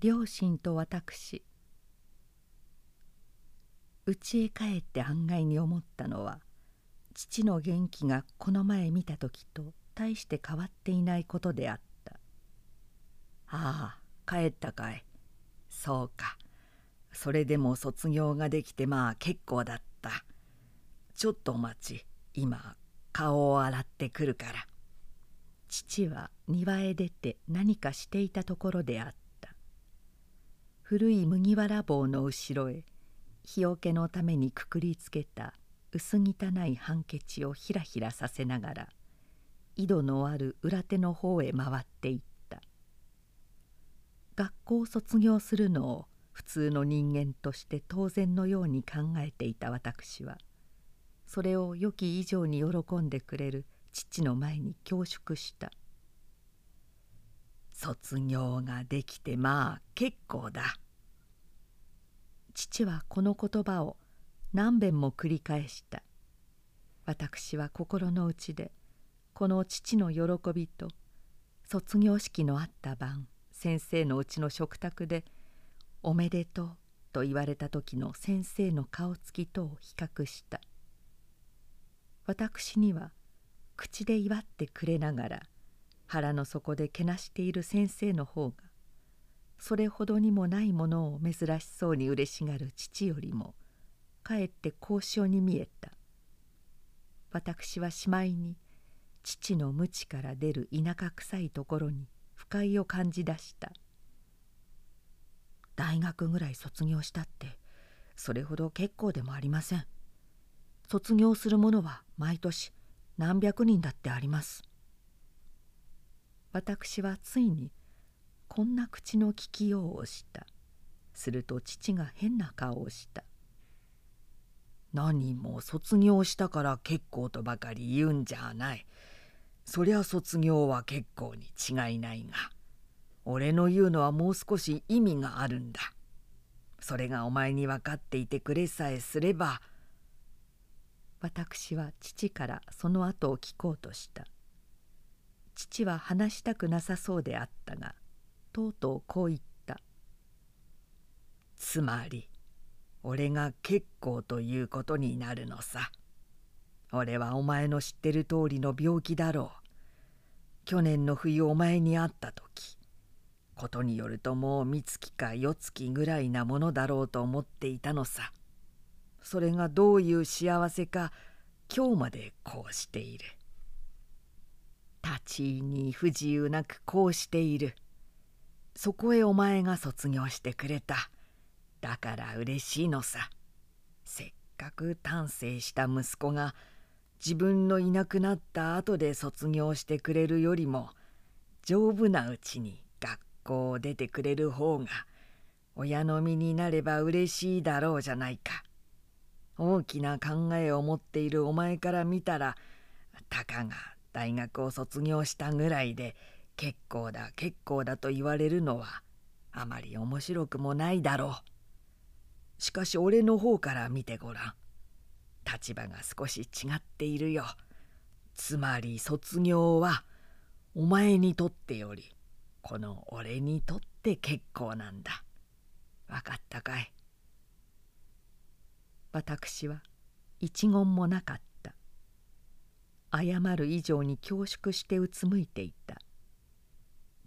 両親と私。家へ帰って案外に思ったのは父の元気がこの前見た時と大して変わっていないことであった。ああ帰ったかい。そうか。それでも卒業ができてまあ結構だった。ちょっとお待ち。今顔を洗ってくるから。父は庭へ出て何かしていたところであった。古い麦わら帽の後ろへ日よけのためにくくりつけた薄汚いハンケチをひらひらさせながら井戸のある裏手の方へ回っていった。学校を卒業するのを普通の人間として当然のように考えていた私はそれを良き以上に喜んでくれる父の前に恐縮した。卒業ができてまあ結構だ。父はこの言葉を何べんも繰り返した。私は心の内でこの父の喜びと卒業式のあった晩先生のうちの食卓で「おめでとう」と言われた時の先生の顔つきとを比較した。私には口で祝ってくれながら腹の底でけなしている先生の方がそれほどにもないものを珍しそうに嬉しがる父よりもかえって高尚に見えた。私はしまいに父の無知から出る田舎臭いところに不快を感じ出した。大学ぐらい卒業したってそれほど結構でもありません。卒業する者は毎年何百人だってあります。私はついにこんな口の利きようをした。すると父が変な顔をした。何も卒業したから結構とばかり言うんじゃない。そりゃ卒業は結構に違いないが俺の言うのはもう少し意味があるんだ。それがお前に分かっていてくれさえすれば私は父からその後を聞こうとした。父は話したくなさそうであったがとうとうこう言った「つまり俺が結構ということになるのさ。俺はお前の知ってる通りの病気だろう。去年の冬お前に会った時ことによるともう三月か四月ぐらいなものだろうと思っていたのさそれがどういう幸せか今日までこうしている立ちに不自由なくこうしている。そこへお前が卒業してくれた。だから嬉しいのさ。せっかく丹精した息子が自分のいなくなった後で卒業してくれるよりも丈夫なうちに学校を出てくれる方が親の身になれば嬉しいだろうじゃないか。大きな考えを持っているお前から見たらたかが大学を卒業したぐらいで結構だ結構だと言われるのはあまり面白くもないだろう。しかし俺の方から見てごらん。立場が少し違っているよ。つまり卒業はお前にとってよりこの俺にとって結構なんだ。わかったかい？私は一言もなかった謝る以上に恐縮してうつむいていた。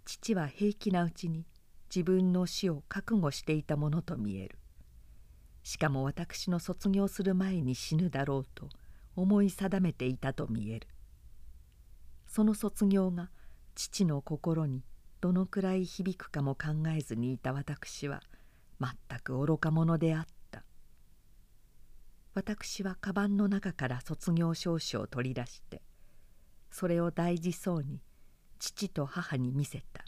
父は平気なうちに自分の死を覚悟していたものと見える。しかも私の卒業する前に死ぬだろうと思い定めていたと見える。その卒業が父の心にどのくらい響くかも考えずにいた私は全く愚か者であった。私はカバンの中から卒業証書を取り出してそれを大事そうに父と母に見せた。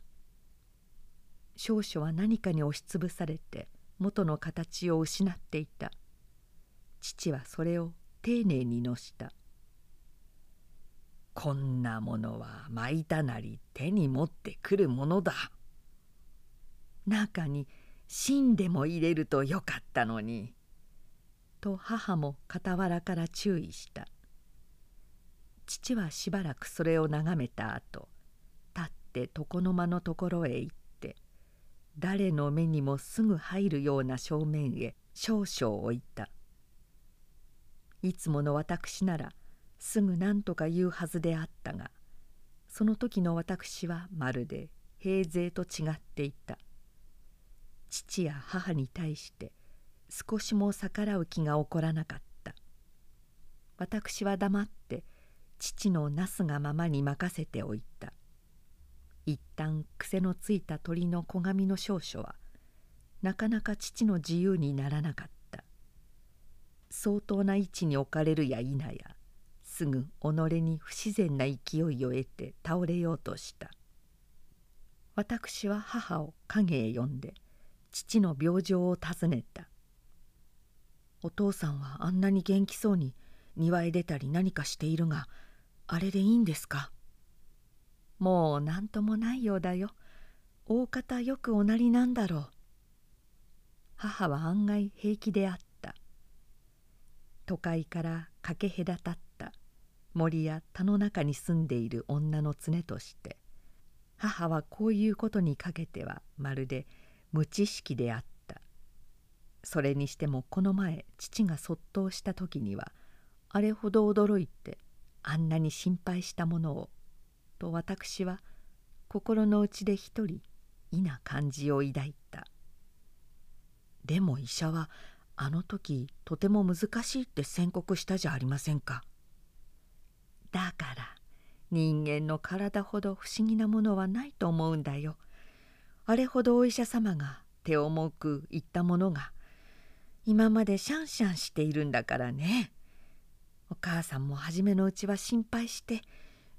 証書は何かに押しつぶされて元の形を失っていた。父はそれを丁寧にのした。こんなものは巻いたなり手に持ってくるものだ。中に芯でも入れるとよかったのに。と母も傍らから注意した。父はしばらくそれを眺めた後立って床の間のところへ行って誰の目にもすぐ入るような正面へ少々置いた。いつもの私ならすぐ何とか言うはずであったがその時の私はまるで平勢と違っていた。父や母に対して少しも逆らう気が起こらなかった。私は黙って父のなすがままに任せておいた。一旦癖のついた鳥の子髪の少々はなかなか父の自由にならなかった。相当な位置に置かれるや否やすぐ己に不自然な勢いを得て倒れようとした。私は母を影へ呼んで父の病状を尋ねた。お父さんはあんなに元気そうに庭へ出たり何かしているがあれでいいんですか？もう何ともないようだよ。大方よくおなりなんだろう。母は案外平気であった。都会からかけ隔たった。森や田の中に住んでいる女の常として。母はこういうことにかけてはまるで無知識であった。それにしてもこの前父がそっとした時にはあれほど驚いてあんなに心配したものをと私は心の内で一人異な感じを抱いた。でも医者はあの時とても難しいって宣告したじゃありませんか。だから人間の体ほど不思議なものはないと思うんだよ。あれほどお医者様が手重く言ったものが今までシャンシャンしているんだからね。お母さんも初めのうちは心配して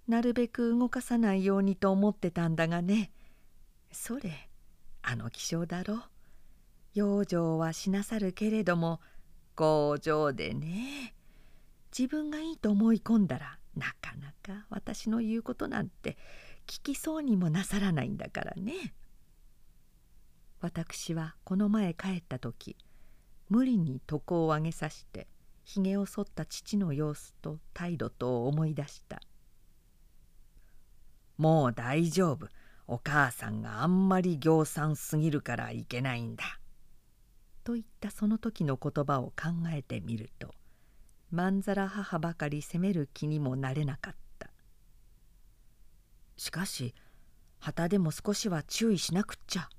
なるべく動かさないようにと思ってたんだがね。それあの気性だろ。養生はしなさるけれども強情でね。自分がいいと思い込んだらなかなか私の言うことなんて聞きそうにもなさらないんだからね。私はこの前帰った時無理に床を上げさしてひげを剃った父の様子と態度と思い出した「もう大丈夫。お母さんがあんまり行産すぎるからいけないんだ」と言ったその時の言葉を考えてみるとまんざら母ばかり責める気にもなれなかった。しかし旗でも少しは注意しなくっちゃ。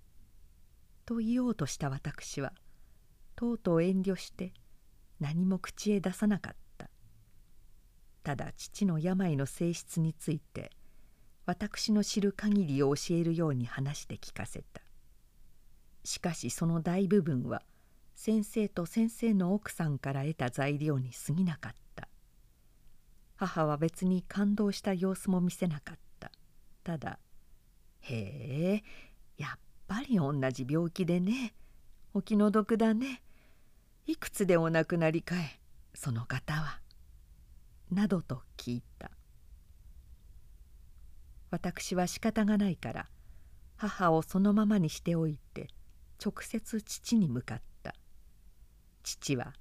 と言おうとした私はとうとう遠慮して何も口へ出さなかった。ただ父の病の性質について私の知る限りを教えるように話して聞かせた。しかしその大部分は先生と先生の奥さんから得た材料に過ぎなかった。母は別に感動した様子も見せなかった。ただ「へえやっぱり同じ病気でねお気の毒だね。いくつでお亡くなりかえその方は」などと聞いた。私は仕方がないから母をそのままにしておいて直接父に向かった。父は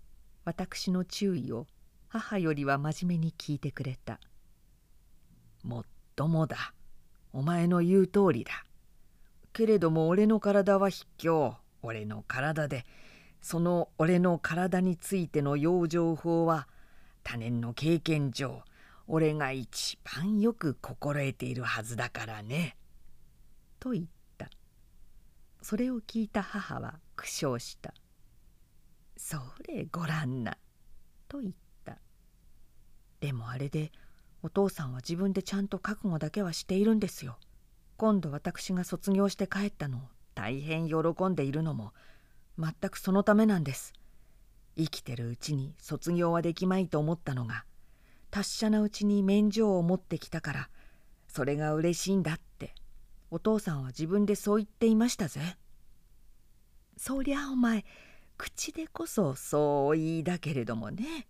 私の注意を母よりは真面目に聞いてくれた「もっともだ。お前の言う通りだ。けれども俺の体は卑怯。俺の体でその俺の体についての養生法は他年の経験上俺が一番よく心得ているはずだからね。と言ったそれを聞いた母は苦笑した「それごらんな」と言ったでもあれでお父さんは自分でちゃんと覚悟だけはしているんですよ。今度私が卒業して帰ったのを大変喜んでいるのも全くそのためなんです。生きてるうちに卒業はできまいと思ったのが達者なうちに免状を持ってきたからそれが嬉しいんだってお父さんは自分でそう言っていましたぜ。そりゃお前口でこそそう言いだけれどもね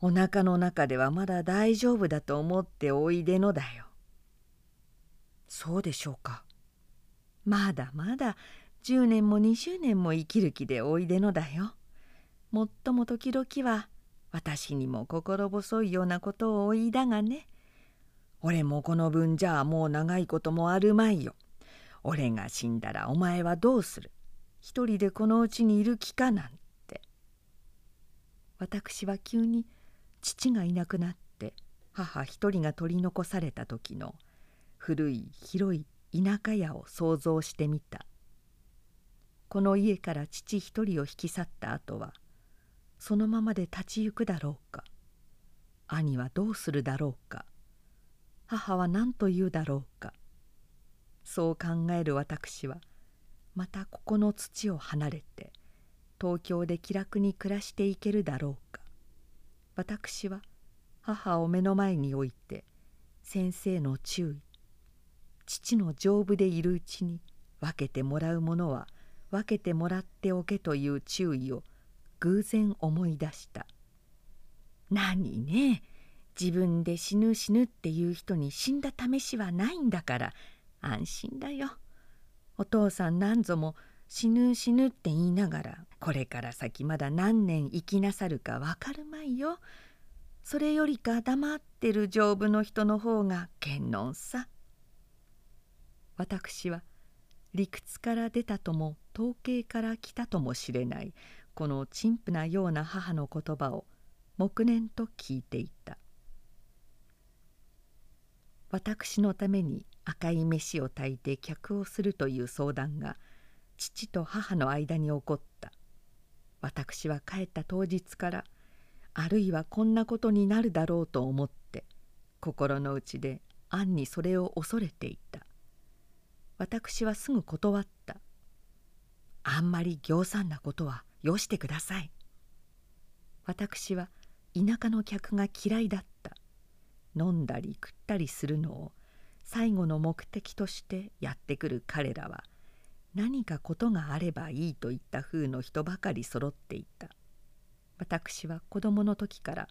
おなかの中ではまだ大丈夫だと思っておいでのだよ。そうでしょうか。まだまだ10年も20年も生きる気でおいでのだよ。もっとも時々は私にも心細いようなことをお言いだがね。俺もこの分じゃあもう長いこともあるまいよ。俺が死んだらお前はどうする。一人でこのうちにいる気かなんて。私は急に父がいなくなって母一人が取り残された時の古い広い田舎家を想像してみた。この家から父一人を引き去った後はそのままで立ち行くだろうか。兄はどうするだろうか。母は何と言うだろうか。そう考える私はまたここの土を離れて東京で気楽に暮らしていけるだろうか。私は母を目の前に置いて先生の注意父の丈夫でいるうちに分けてもらうものは分けてもらっておけという注意を偶然思い出した何ね自分で死ぬ死ぬっていう人に死んだ試しはないんだから安心だよ。お父さん何ぞも死ぬ死ぬって言いながらこれから先まだ何年生きなさるか分かるまいよ。それよりか黙ってる丈夫の人の方が健能さ。私は理屈から出たとも統計から来たともしれないこの陳腐なような母の言葉を黙念と聞いていた。私のために赤い飯を炊いて客をするという相談が父と母の間に起こった。私は帰った当日からあるいはこんなことになるだろうと思って心の内で暗にそれを恐れていた。私はすぐ断った。あんまり行産なことはよしてください。私は田舎の客が嫌いだった。飲んだり食ったりするのを最後の目的としてやってくる彼らは何かことがあればいいといった風の人ばかり揃っていた。私は子供の時から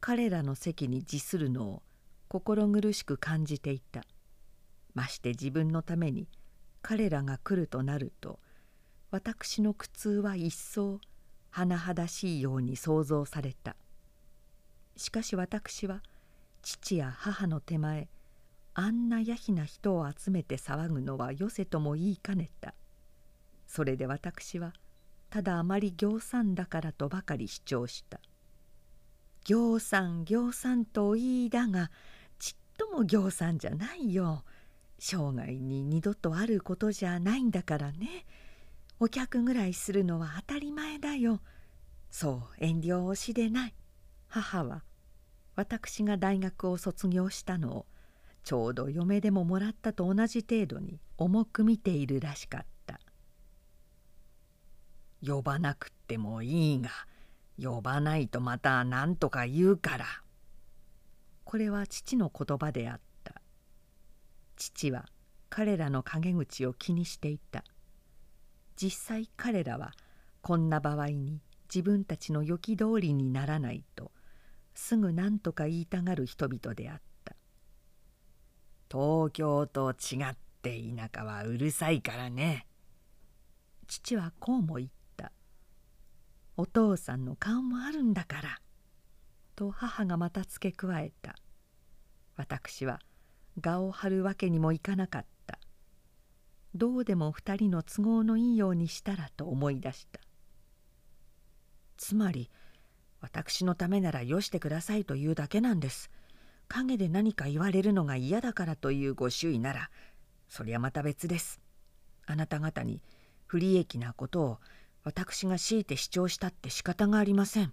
彼らの席に自するのを心苦しく感じていた。まして自分のために彼らが来るとなると私の苦痛は一層甚だしいように想像された。しかし私は父や母の手前あんなやひな人を集めて騒ぐのはよせとも言いかねた。それで私はただあまり行産だからとばかり主張した。行産行産と言いだがちっとも行産じゃないよ。生涯に二度とあることじゃないんだからね。お客ぐらいするのは当たり前だよ。そう遠慮をしでない。母は私が大学を卒業したのをちょうど嫁でももらったと同じ程度に重く見ているらしかった。呼ばなくってもいいが呼ばないとまた何とか言うから。これは父の言葉であった。父は彼らの陰口を気にしていた。実際彼らはこんな場合に自分たちの予期通りにならないとすぐ何とか言いたがる人々であった。東京と違って田舎はうるさいからね。父はこうも言った。お父さんの顔もあるんだから。と母がまた付け加えた。私は我を張るわけにもいかなかった。どうでも二人の都合のいいようにしたらと思い出した。つまり私のためならよしてくださいというだけなんです。陰で何か言われるのが嫌だからというご周囲ならそりゃまた別です。あなた方に不利益なことを私が強いて主張したって仕方がありません。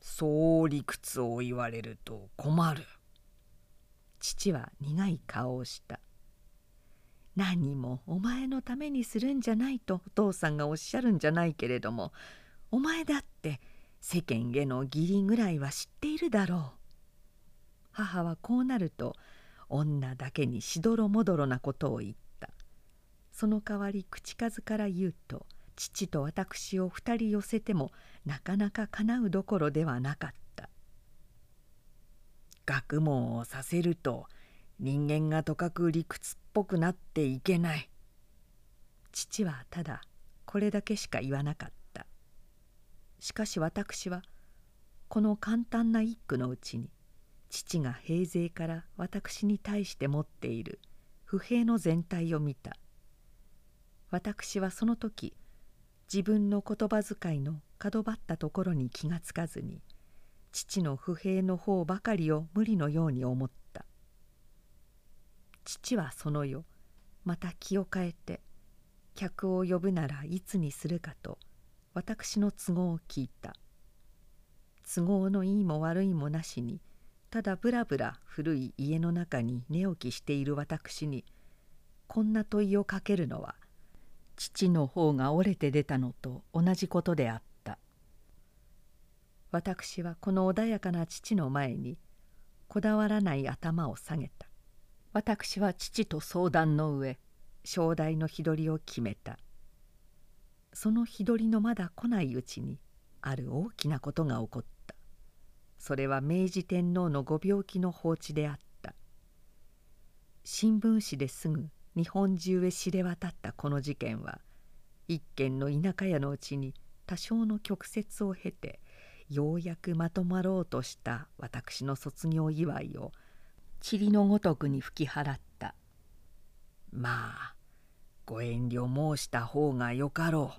そう理屈を言われると困る。父は苦い顔をした。何もお前のためにするんじゃないとお父さんがおっしゃるんじゃないけれどもお前だって世間への義理ぐらいは知っているだろう。母はこうなると女だけにしどろもどろなことを言った。その代わり口数から言うと父と私を二人寄せてもなかなかかなうどころではなかった。学問をさせると人間がとかく理屈っぽくなっていけない。父はただこれだけしか言わなかった。しかし私はこの簡単な一句のうちに父が平勢から私に対して持っている不平の全体を見た。私はその時自分の言葉遣いの角張ったところに気がつかずに父の不平の方ばかりを無理のように思った。父はその夜また気を変えて客を呼ぶならいつにするかと私の都合を聞いた。都合のいいも悪いもなしにただぶらぶら古い家の中に寝起きしている私にこんな問いをかけるのは父の方が折れて出たのと同じことであった。私はこの穏やかな父の前にこだわらない頭を下げた。私は父と相談の上正代の日取りを決めた。その日取りのまだ来ないうちにある大きなことが起こった。それは明治天皇のご病気の放置であった。新聞紙ですぐ日本中へ知れ渡ったこの事件は一軒の田舎屋のうちに多少の曲折を経てようやくまとまろうとした私の卒業祝いを塵のごとくに吹き払った。まあご遠慮申した方がよかろ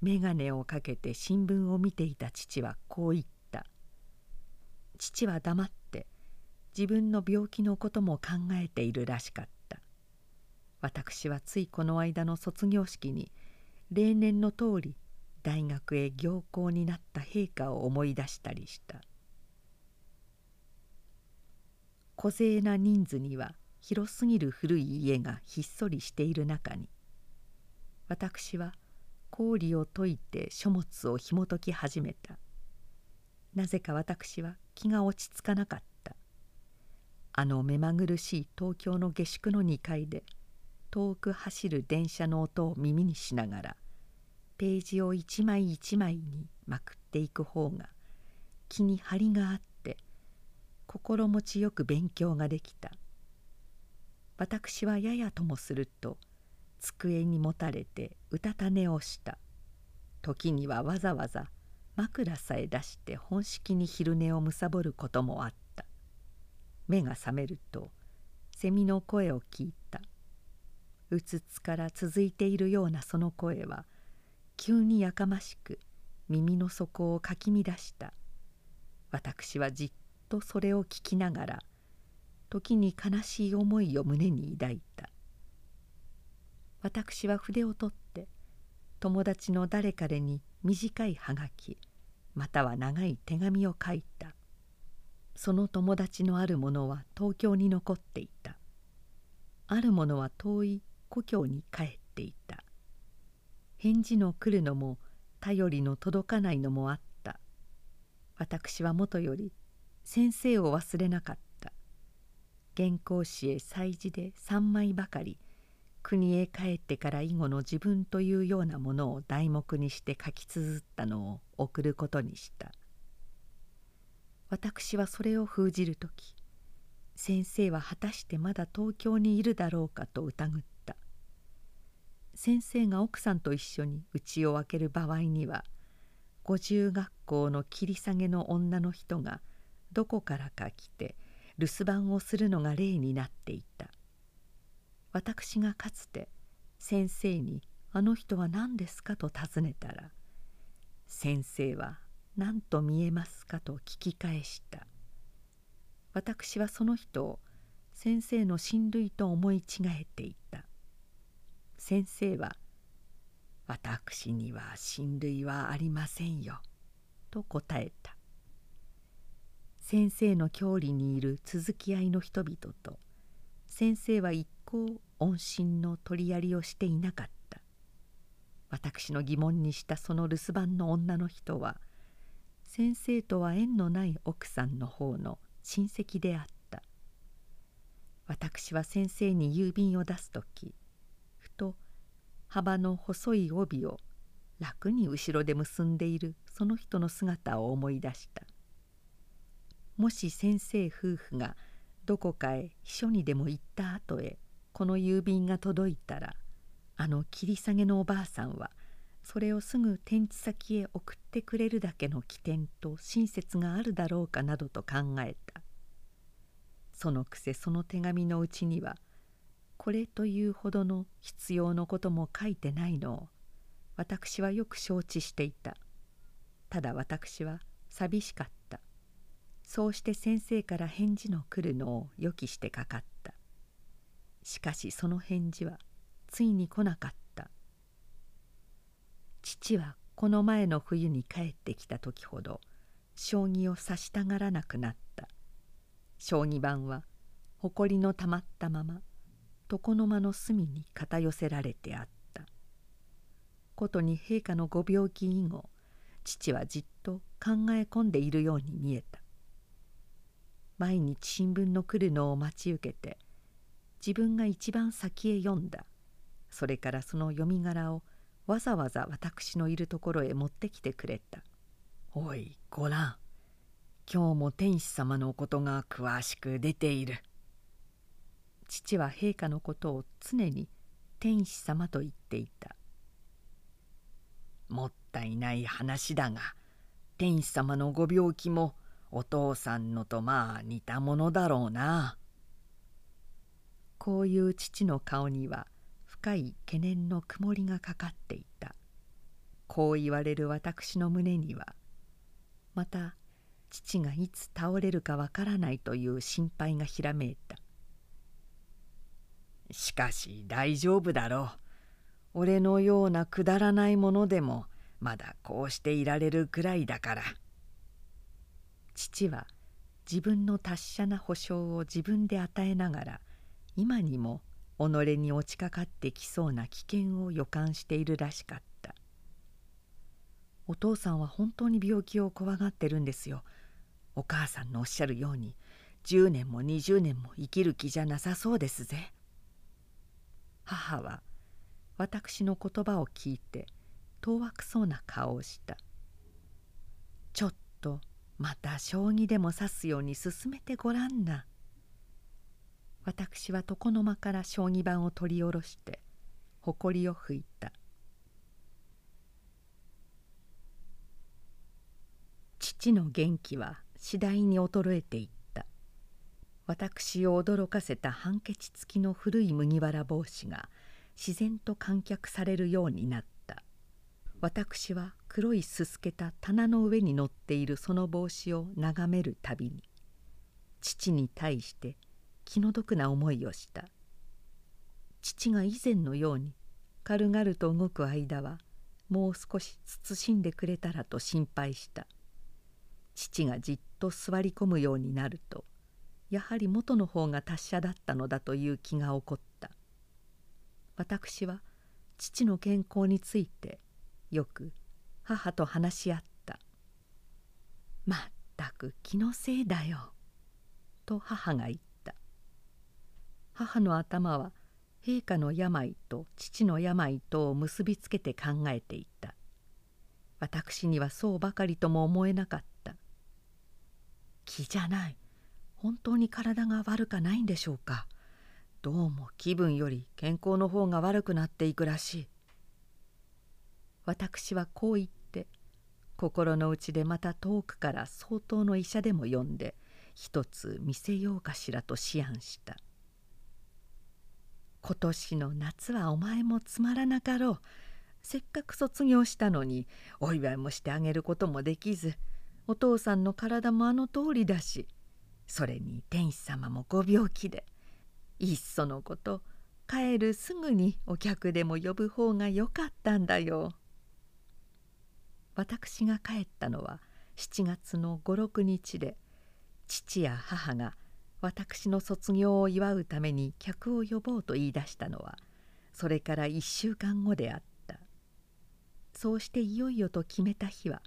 う。眼鏡をかけて新聞を見ていた父はこう言った。父は黙って自分の病気のことも考えているらしかった。私はついこの間の卒業式に例年の通り大学へ行幸になった陛下を思い出したりした。小勢な人数には広すぎる古い家がひっそりしている中に私は氷を解いて書物を紐解き始めた。なぜか私は気が落ち着かなかった。あの目まぐるしい東京の下宿の2階で遠く走る電車の音を耳にしながらページを一枚一枚にまくっていく方が気に張りがあって心持ちよく勉強ができた。私はややともすると机にもたれてうたた寝をした。時にはわざわざ枕さえ出して本式に昼寝をむさぼることもあった。目が覚めるとセミの声を聞いた。うつつから続いているようなその声は急にやかましく耳の底をかき乱した。私はじっとそれを聞きながら時に悲しい思いを胸に抱いた。私は筆を取って友達の誰彼に短いはがきまたは長い手紙を書いた。その友達のあるものは東京に残っていた。あるものは遠い故郷に帰っていた。返事の来るのも頼りの届かないのもあった。私はもとより先生を忘れなかった。原稿紙へ祭事で3枚ばかり国へ帰ってから以後の自分というようなものを題目にして書き綴ったのを送ることにした。私はそれを封じる時先生は果たしてまだ東京にいるだろうかと疑った。先生が奥さんと一緒に家を開ける場合には五十学校の切り下げの女の人がどこからか来て留守番をするのが例になっていた私がかつて先生に「あの人は何ですか?」と尋ねたら先生は何と見えますかと聞き返した私はその人を先生の親類と思い違えていた先生は「私には親類はありませんよ」と答えた。先生の郷里にいる続き合いの人々と先生は一向音信の取りやりをしていなかった。私の疑問にしたその留守番の女の人は先生とは縁のない奥さんの方の親戚であった。私は先生に郵便を出す時幅の細い帯を楽に後ろで結んでいるその人の姿を思い出した。もし先生夫婦がどこかへ秘書にでも行った後へこの郵便が届いたらあの切り下げのおばあさんはそれをすぐ転地先へ送ってくれるだけの起点と親切があるだろうかなどと考えた。そのくせその手紙のうちにはこれというほどの必要のことも書いてないの。を私はよく承知していた。ただ私は寂しかった。そうして先生から返事の来るのを予期してかかった。しかしその返事はついに来なかった。父はこの前の冬に帰ってきた時ほど将棋を指したがらなくなった。将棋盤はほこりのたまったまま床の間の隅に片寄せられてあった。ことに陛下のご病気以後父はじっと考え込んでいるように見えた。毎日新聞の来るのを待ち受けて自分が一番先へ読んだ。それからその読み柄をわざわざ私のいるところへ持ってきてくれた「おいごらん。今日も天使様のことが詳しく出ている」父は陛下のことを常に天使様と言っていた。もったいない話だが天使様のご病気もお父さんのとまあ似たものだろうな。こういう父の顔には深い懸念の曇りがかかっていた。こう言われる私の胸にはまた父がいつ倒れるかわからないという心配がひらめいた。しかし大丈夫だろう。俺のようなくだらないものでもまだこうしていられるくらいだから。父は自分の達者な保証を自分で与えながら今にも己に落ちかかってきそうな危険を予感しているらしかった。お父さんは本当に病気を怖がってるんですよ。お母さんのおっしゃるように10年も20年も生きる気じゃなさそうですぜ。母は私の言葉を聞いて当惑そうな顔をした。ちょっとまた将棋でも指すように進めてごらんな。私は床の間から将棋盤を取り下ろしてほこりを拭いた。父の元気は次第に衰えていった。私を驚かせた判決付きの古い麦わら帽子が自然と観客されるようになった。私は黒いすすけた棚の上に乗っているその帽子を眺めるたびに父に対して気の毒な思いをした。父が以前のように軽々と動く間はもう少し慎んでくれたらと心配した。父がじっと座り込むようになるとやはり元の方が達者だったのだという気が起こった。私は父の健康についてよく母と話し合った「まったく気のせいだよ」と母が言った。母の頭は陛下の病と父の病とを結びつけて考えていた。私にはそうばかりとも思えなかった。気じゃない。本当に体が悪かないんでしょうか。どうも気分より健康の方が悪くなっていくらしい。私はこう言って心の内でまた遠くから相当の医者でも呼んで一つ見せようかしらと思案した。今年の夏はお前もつまらなかろう。せっかく卒業したのにお祝いもしてあげることもできずお父さんの体もあの通りだしそれに天使様もご病気で。いっそのこと帰るすぐにお客でも呼ぶ方がよかったんだよ。私が帰ったのは7月の56日で父や母が私の卒業を祝うために客を呼ぼうと言い出したのはそれから1週間後であったそうしていよいよと決めた日は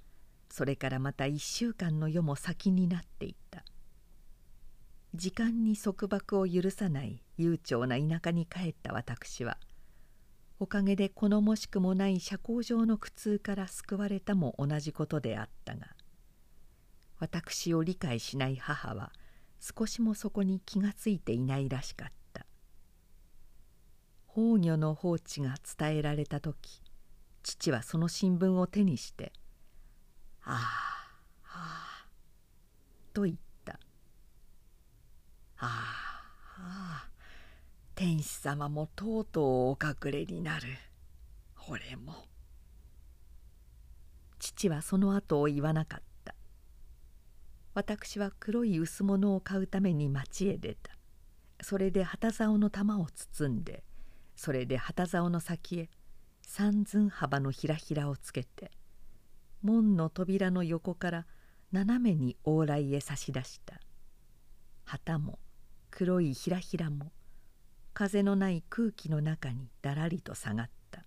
それからまた1週間の夜も先になっていた時間に束縛を許さない悠長な田舎に帰った私はおかげで好もしくもない社交上の苦痛から救われたも同じことであったが私を理解しない母は少しもそこに気がついていないらしかった。崩御の放置が伝えられた時父はその新聞を手にして「ああああ」と言った「ああああ天使様もとうとうお隠れになる。俺も。父はその後を言わなかった。私は黒い薄物を買うために町へ出た。それで旗竿の玉を包んでそれで旗竿の先へ三寸幅のひらひらをつけて門の扉の横から斜めに往来へ差し出した。旗も黒いひらひらも風のない空気の中にだらりと下がった。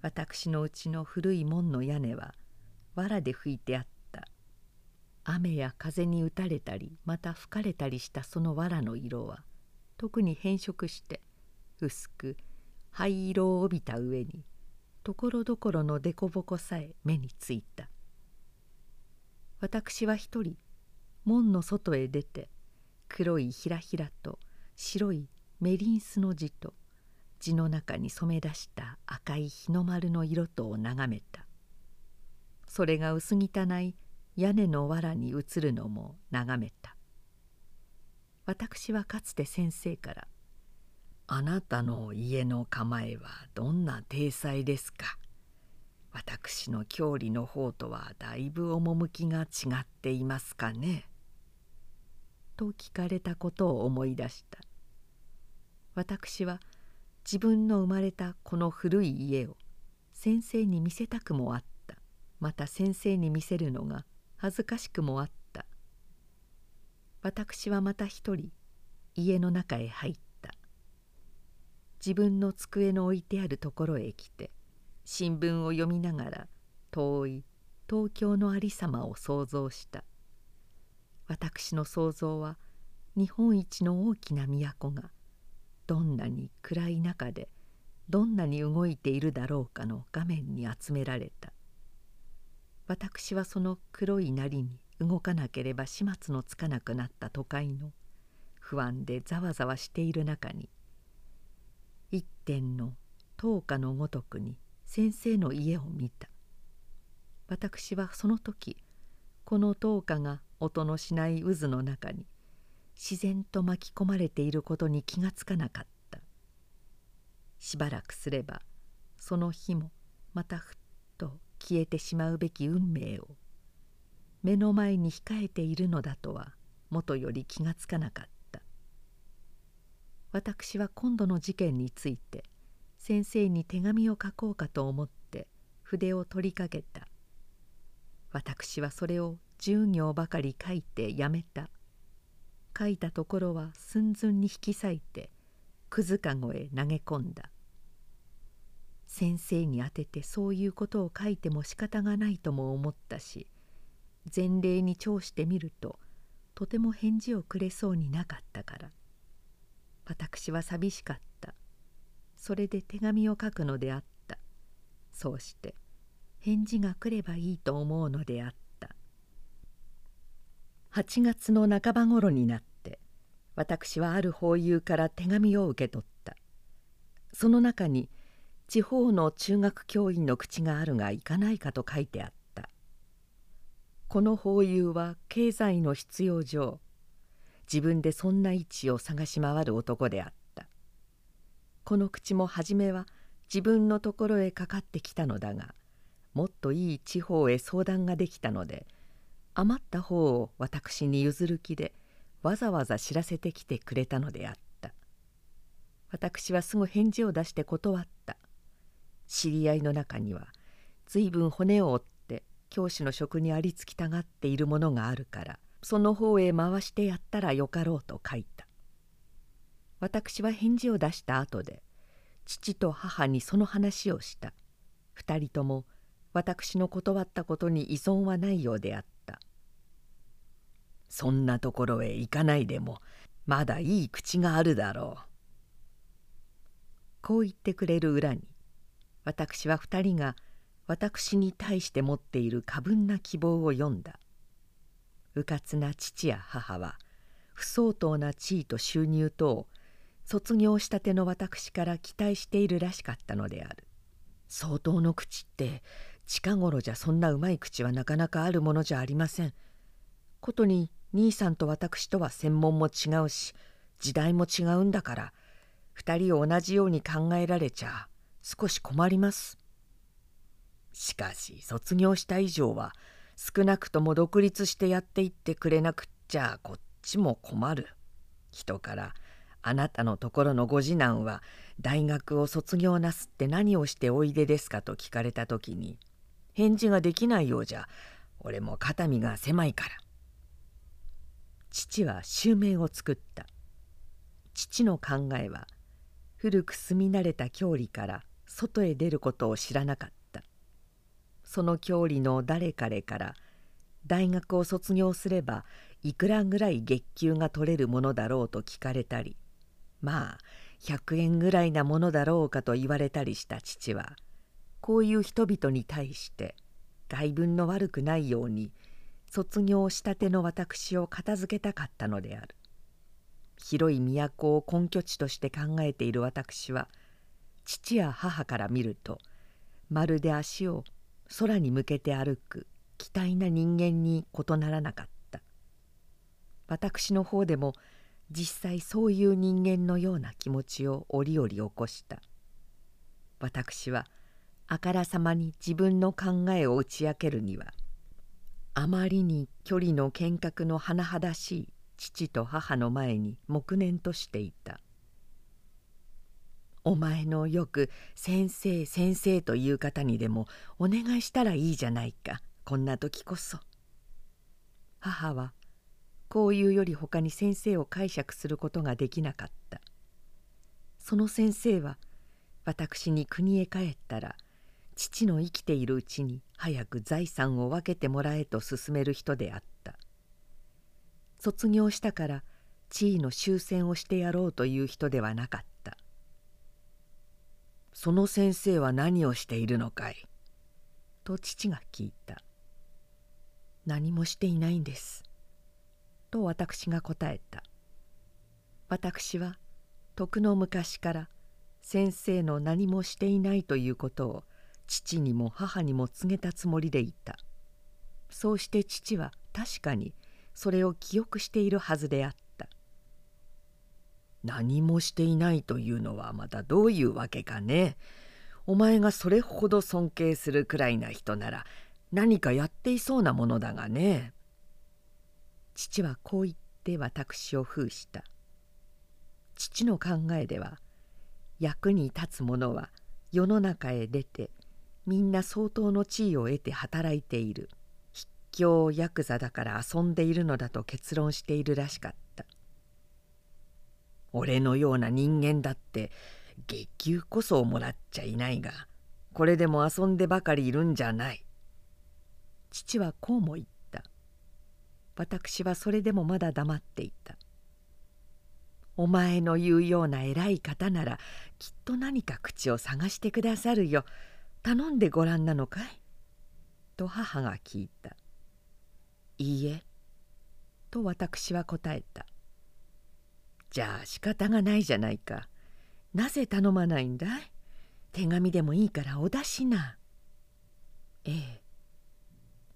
私のうちの古い門の屋根は藁で拭いてあった。雨や風に打たれたりまた吹かれたりしたその藁の色は特に変色して薄く灰色を帯びた上にところどころの凸凹さえ目についた。私は一人門の外へ出て黒いひらひらと白いメリンスの字と字の中に染め出した赤い日の丸の色とを眺めたそれが薄汚い屋根の藁に映るのも眺めた私はかつて先生から「あなたの家の構えはどんな体裁ですか?」私の郷里の方とはだいぶ趣が違っていますかね?」と聞かれたことを思い出した私は自分の生まれたこの古い家を先生に見せたくもあった。また先生に見せるのが恥ずかしくもあった。私はまた一人家の中へ入った。自分の机の置いてあるところへ来て新聞を読みながら遠い東京のありさまを想像した。私の想像は日本一の大きな都がどんなに暗い中でどんなに動いているだろうかの画面に集められた。私はその黒いなりに動かなければ始末のつかなくなった都会の不安でざわざわしている中に一点の灯火のごとくに先生の家を見た。私はその時この灯火が音のしない渦の中に自然と巻き込まれていることに気がつかなかった。しばらくすればその日もまたふっと消えてしまうべき運命を目の前に控えているのだとはもとより気がつかなかった。私は今度の事件について先生に手紙を書こうかと思って筆を取りかけた。私はそれを10行ばかり書いてやめた。書いたところは寸々に引き裂いてくずかごへ投げ込んだ。先生に宛ててそういうことを書いても仕方がないとも思ったし前例に調してみるととても返事をくれそうになかったから。私は寂しかった。それで手紙を書くのであった。そうして返事が来ればいいと思うのであった。8月の半ばごろになって私はある法友から手紙を受け取った。その中に地方の中学教員の口があるがいかないかと書いてあった。この法友は経済の必要上自分でそんな位置を探し回る男であった。この口も初めは自分のところへかかってきたのだがもっといい地方へ相談ができたので余った方を私に譲る気でわざわざ知らせてきてくれたのであった。私はすぐ返事を出して断った。知り合いの中には随分骨を折って教師の職にありつきたがっているものがあるからその方へ回してやったらよかろうと書いた。私は返事を出した後で父と母にその話をした。2人とも私の断ったことに依存はないようであった。そんなところへ行かないでもまだいい口があるだろう。こう言ってくれる裏に私は2人が私に対して持っている過分な希望を読んだ。うかつな父や母は不相当な地位と収入とを卒業したての私から期待しているらしかったのである。相当の口って近頃じゃそんなうまい口はなかなかあるものじゃありません。ことに兄さんと私とは専門も違うし時代も違うんだから2人を同じように考えられちゃ少し困りますしかし卒業した以上は少なくとも独立してやっていってくれなくっちゃこっちも困る人から「あなたのところのご次男は大学を卒業なすって何をしておいでですか?」と聞かれた時に返事ができないようじゃ俺も肩身が狭いから父は襲名を作った。父の考えは古く住み慣れた郷里から外へ出ることを知らなかった。その郷里の誰彼から大学を卒業すればいくらぐらい月給が取れるものだろうと聞かれたりまあ100円ぐらいなものだろうかと言われたりした父はこういう人々に対して外分の悪くないように卒業したての私を片付けたかったのである。広い都を根拠地として考えている私は父や母から見るとまるで足を空に向けて歩く期待な人間に異ならなかった。私の方でも実際そういう人間のような気持ちを折々起こした。私はあからさまに自分の考えを打ち明けるにはあまりに距離の見学の甚だしい父と母の前に黙念としていた「お前のよく先生先生という方にでもお願いしたらいいじゃないか。こんな時こそ」母はこういうより他に先生を解釈することができなかった。その先生は私に国へ帰ったら父の生きているうちに早く財産を分けてもらえと勧める人であった。卒業したから地位の終戦をしてやろうという人ではなかった。その先生は何をしているのかい？と父が聞いた。何もしていないんです。と私が答えた。私は徳の昔から先生の何もしていないということを父にも母にも告げたつもりでいた。そうして父は確かにそれを記憶しているはずであった。何もしていないというのはまたどういうわけかね。お前がそれほど尊敬するくらいな人なら何かやっていそうなものだがね。父はこう言って私を封した。父の考えでは役に立つ者は世の中へ出てみんな相当の地位を得て働いている。筆境ヤクザだから遊んでいるのだと結論しているらしかった。俺のような人間だって月給こそもらっちゃいないがこれでも遊んでばかりいるんじゃない。父はこうも言った。私はそれでもまだ黙っていた。お前の言うような偉い方ならきっと何か口を探してくださるよ。頼んでごらんなのかい?」と母が聞いた「いいえ」と私は答えた「じゃあ仕方がないじゃないか。なぜ頼まないんだい？手紙でもいいからお出しな」ええ。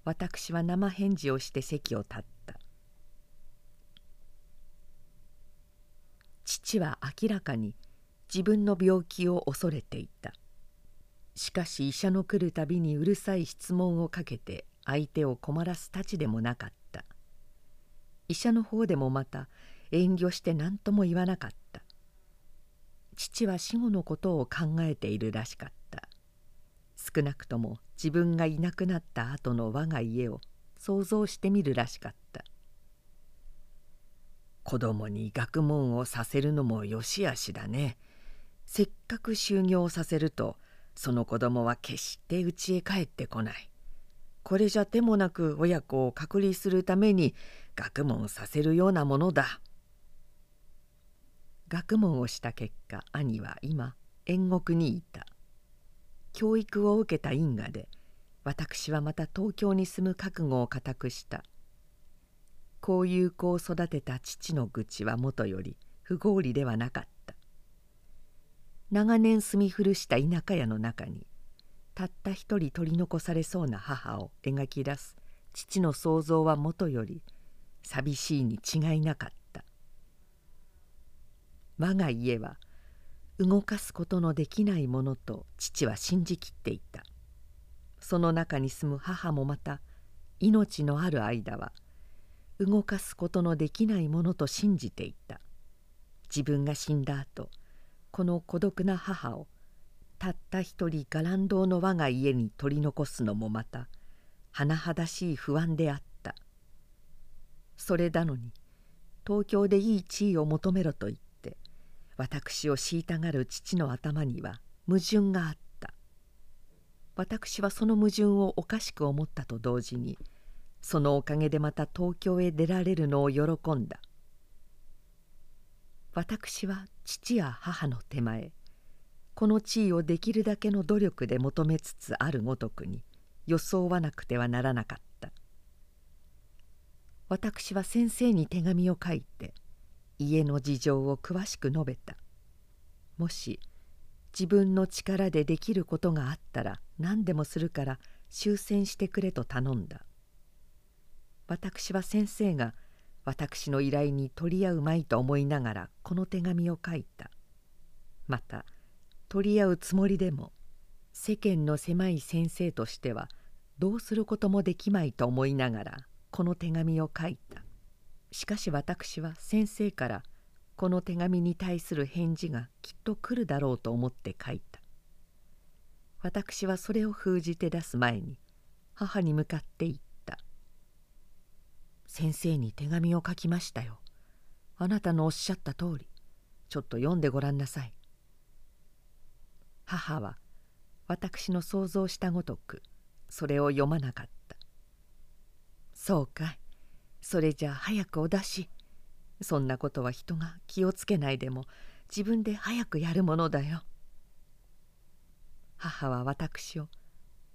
私は生返事をして席を立った。父は明らかに自分の病気を恐れていた。しかし医者の来るたびにうるさい質問をかけて相手を困らすたちでもなかった。医者の方でもまた遠慮して何とも言わなかった。父は死後のことを考えているらしかった。少なくとも自分がいなくなった後の我が家を想像してみるらしかった。子供に学問をさせるのもよしあしだね。せっかく修行させるとその子供は決して家へ帰ってこない。これじゃ手もなく親子を隔離するために学問させるようなものだ。学問をした結果兄は今縁国にいた。教育を受けた因果で私はまた東京に住む覚悟を固くした。こういう子を育てた父の愚痴はもとより不合理ではなかった。長年住み古した田舎屋の中にたった一人取り残されそうな母を描き出す父の想像はもとより寂しいに違いなかった。我が家は動かすことのできないものと父は信じきっていた。その中に住む母もまた命のある間は動かすことのできないものと信じていた。自分が死んだ後この孤独な母をたった一人伽藍堂の我が家に取り残すのもまた甚だしい不安であった。それなのに東京でいい地位を求めろと言って私を虐がる父の頭には矛盾があった。私はその矛盾をおかしく思ったと同時にそのおかげでまた東京へ出られるのを喜んだ。私は父や母の手前この地位をできるだけの努力で求めつつあるごとくに装わなくてはならなかった。私は先生に手紙を書いて家の事情を詳しく述べた。もし自分の力でできることがあったら何でもするから終戦してくれと頼んだ。私は先生が私の依頼に取り合うまいと思いながらこの手紙を書いた。また取り合うつもりでも世間の狭い先生としてはどうすることもできまいと思いながらこの手紙を書いた。しかし私は先生からこの手紙に対する返事がきっと来るだろうと思って書いた。私はそれを封じて出す前に母に向かって言った「先生に手紙を書きましたよ。あなたのおっしゃった通り。ちょっと読んでごらんなさい」母は私の想像したごとくそれを読まなかった「そうかい。それじゃあ早くお出し。そんなことは人が気をつけないでも自分で早くやるものだよ」母は私を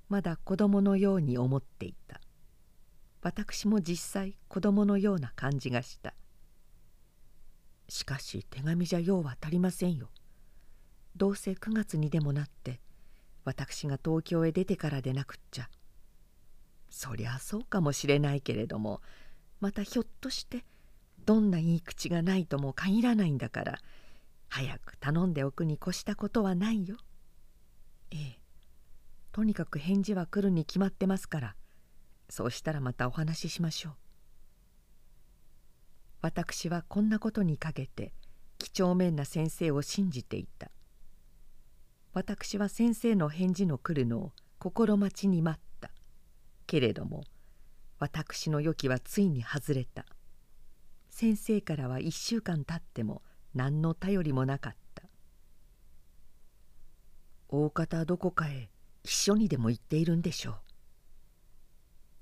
まだ子供のように思っていた。私も実際子供のような感じがした。しかし手紙じゃ用は足りませんよ。どうせ9月にでもなって私が東京へ出てからでなくっちゃ。そりゃそうかもしれないけれどもまたひょっとしてどんな言い口がないとも限らないんだから早く頼んでおくに越したことはないよ。ええ。とにかく返事は来るに決まってますから。そうしたらまたお話ししましょう。私はこんなことにかけて几帳面な先生を信じていた。私は先生の返事の来るのを心待ちに待ったけれども私の予期はついに外れた先生からは1週間経っても何の頼りもなかった大方どこかへ一緒にでも行っているんでしょう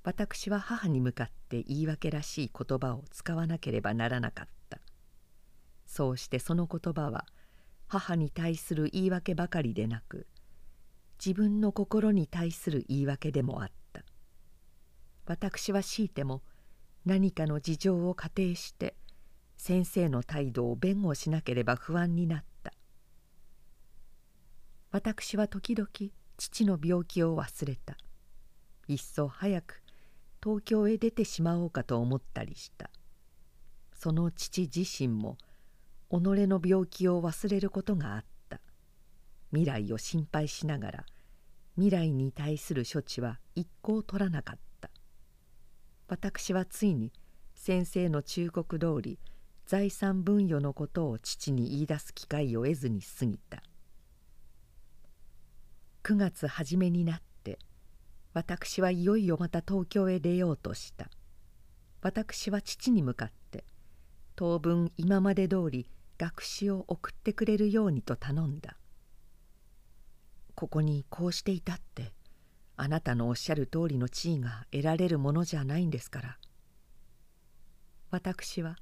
私は母に向かって言い訳らしい言葉を使わなければならなかった。そうしてその言葉は「母に対する言い訳ばかりでなく自分の心に対する言い訳でもあった。私は強いても何かの事情を仮定して先生の態度を弁護しなければ不安になった。私は時々父の病気を忘れた。いっそ早く東京へ出てしまおうかと思ったりした。その父自身も己の病気を忘れることがあった。未来を心配しながら未来に対する処置は一向取らなかった。私はついに先生の忠告通り財産分与のことを父に言い出す機会を得ずに過ぎた。9月初めになって私はいよいよまた東京へ出ようとした。私は父に向かって当分今まで通り学士を送ってくれるようにと頼んだ。ここにこうしていたってあなたのおっしゃる通りの地位が得られるものじゃないんですから。私は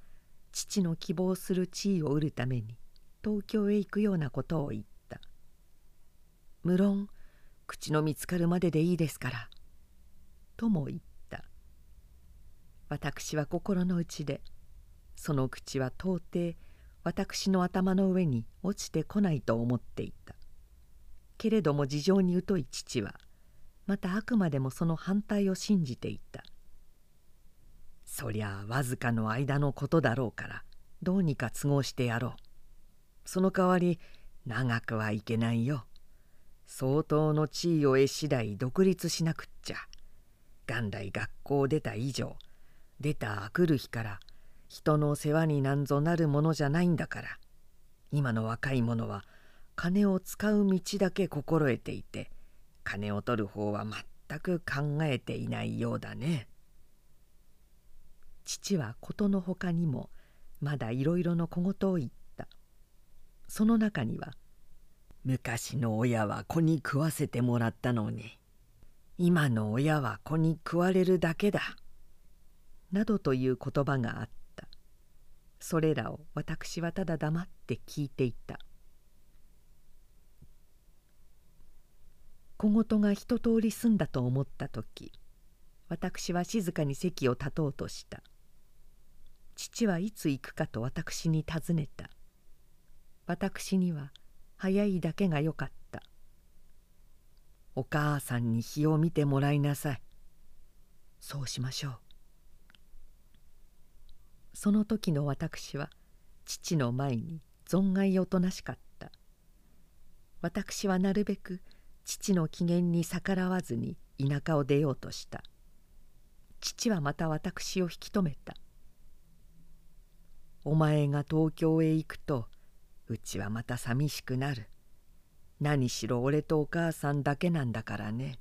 父の希望する地位を得るために東京へ行くようなことを言った。無論口の見つかるまででいいですから。とも言った。私は心の内でその口は到底私の頭の上に落ちてこないと思っていた。けれども事情に疎い父はまたあくまでもその反対を信じていた。そりゃあわずかの間のことだろうからどうにか都合してやろう。その代わり長くはいけないよ。相当の地位を得次第独立しなくっちゃ。元来学校出た以上出た来る日から人の世話になんぞなるものじゃないんだから。今の若い者は金を使う道だけ心得ていて金を取る方は全く考えていないようだね。父は事のほかにもまだいろいろの小言を言った。その中には「昔の親は子に食わせてもらったのに今の親は子に食われるだけだ」などという言葉があった。それらを私はただ黙って聞いていた。小言が一通り済んだと思った時私は静かに席を立とうとした。父はいつ行くかと私に尋ねた。私には早いだけがよかった。お母さんに日を見てもらいなさい。そうしましょう。その時の私は父の前に存外おとなしかった。私はなるべく父の機嫌に逆らわずに田舎を出ようとした。父はまた私を引き止めた。お前が東京へ行くとうちはまた寂しくなる。何しろ俺とお母さんだけなんだからね。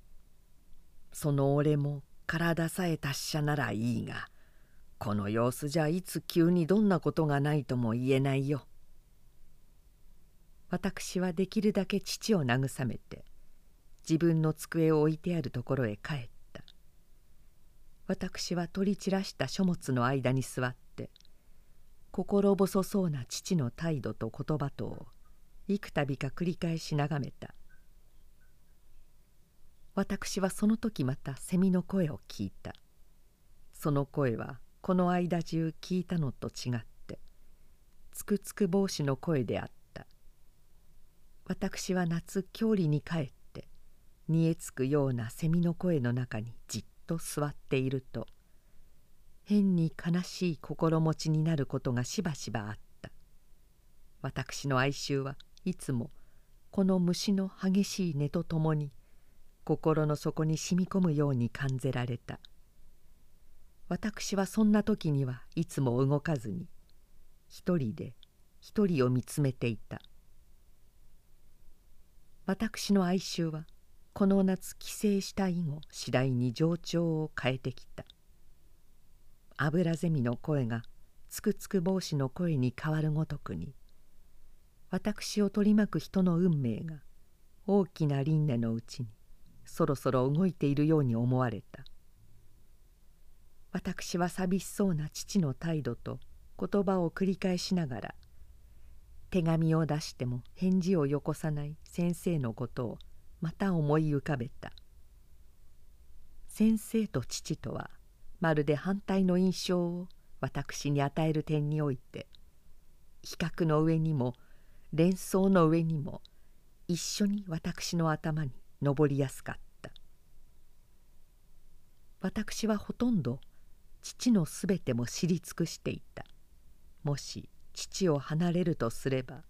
その俺も体さえ達者ならいいがこの様子じゃいつ急にどんなことがないとも言えないよ。私はできるだけ父を慰めて自分の机を置いてあるところへ帰った。私は取り散らした書物の間に座って心細そうな父の態度と言葉とを幾度か繰り返し眺めた。私はその時またセミの声を聞いた。その声はこの間中聞いたのと違ってつくつく帽子の声であった。私は夏郷里に帰って煮えつくようなセミの声の中にじっと座っていると変に悲しい心持ちになることがしばしばあった。私の哀愁はいつもこの虫の激しい音とともに心の底に染み込むように感じられた。私はそんな時にはいつも動かずに一人で一人を見つめていた。私の哀愁はこの夏帰省した以後次第に情緒を変えてきた。アブラゼミの声がつくつく帽子の声に変わるごとくに私を取り巻く人の運命が大きな輪廻のうちにそろそろ動いているように思われた。私は寂しそうな父の態度と言葉を繰り返しながら手紙を出しても返事をよこさない先生のことをまた思い浮かべた。先生と父とはまるで反対の印象を私に与える点において比較の上にも連想の上にも一緒に私の頭に上りやすかった。私はほとんど父のすべても知り尽くしていた。もし父を離れるとすれば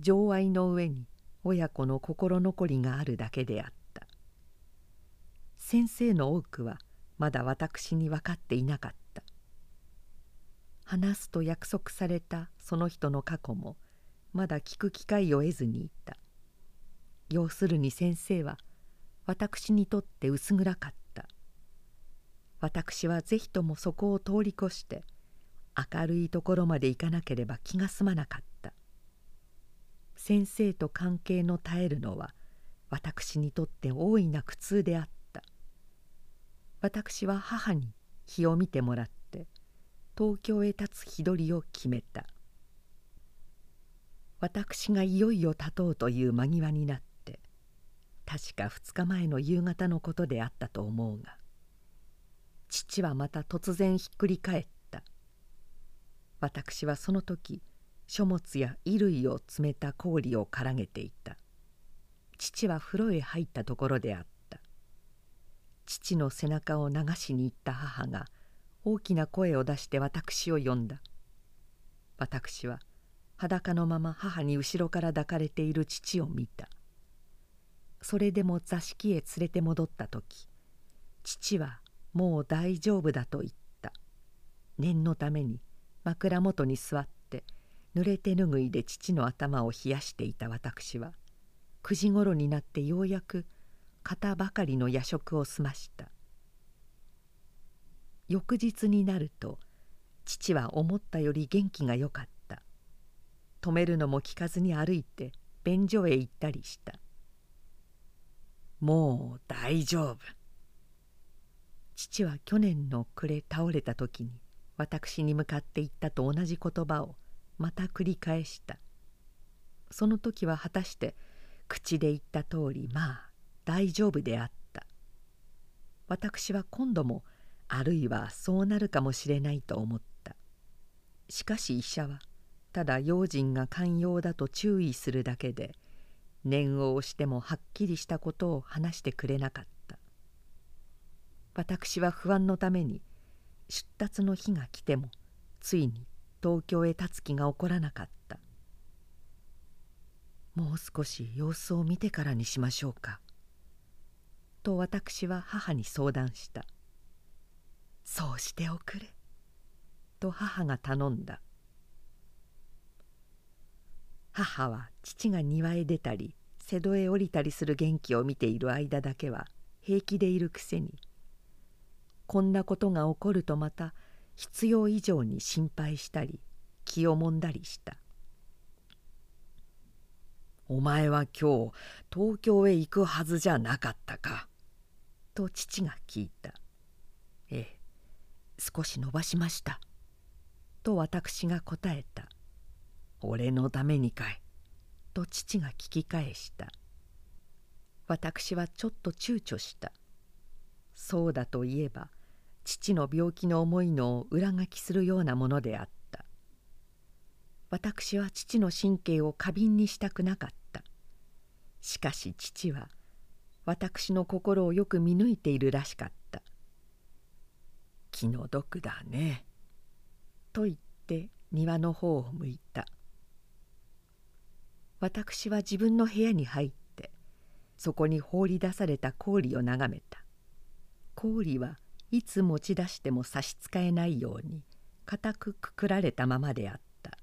情愛の上に親子の心残りがあるだけであった。先生の多くはまだ私に分かっていなかった。話すと約束されたその人の過去もまだ聞く機会を得ずにいた。要するに先生は私にとって薄暗かった。私は是非ともそこを通り越して明るいところまで行かなければ気が済まなかった。先生と関係の絶えるのは私にとって大いな苦痛であった。私は母に日を見てもらって東京へ立つ日取りを決めた。私がいよいよ立とうという間際になって確か2日前の夕方のことであったと思うが父はまた突然ひっくり返った。私はその時書物や衣類を詰めた氷をからげていた。父は風呂へ入ったところであった。父の背中を流しに行った母が大きな声を出して私を呼んだ。私は裸のまま母に後ろから抱かれている父を見た。それでも座敷へ連れて戻った時父はもう大丈夫だと言った。念のために枕元に座って濡れ手ぬぐいで父の頭を冷やしていた私は9時ごろになってようやく肩ばかりの夜食を済ました。翌日になると父は思ったより元気がよかった。止めるのも聞かずに歩いて便所へ行ったりした。もう大丈夫。父は去年の暮れ倒れた時に私に向かって言ったと同じ言葉をまた繰り返した。その時は果たして口で言った通りまあ大丈夫であった。私は今度もあるいはそうなるかもしれないと思った。しかし医者はただ用心が寛容だと注意するだけで念を押してもはっきりしたことを話してくれなかった。私は不安のために出立の日が来てもついに東京へ立つ気が起こらなかった。もう少し様子を見てからにしましょうか。と私は母に相談したそうしておくれと母が頼んだ。母は父が庭へ出たり瀬戸へ降りたりする元気を見ている間だけは平気でいるくせにこんなことが起こるとまた必要以上に心配したり気をもんだりした「お前は今日東京へ行くはずじゃなかったか」と父が聞いた「ええ少し伸ばしました」と私が答えた「俺のためにかい」と父が聞き返した。私はちょっと躊躇した。そうだといえば父の病気の重いのを裏書きするようなものであった。私は父の神経を過敏にしたくなかった。しかし父は私の心をよく見抜いているらしかった。気の毒だね。と言って庭の方を向いた。私は自分の部屋に入ってそこに放り出された氷を眺めた。氷はいつ持ち出しても差し支えないように固くくくられたままであった。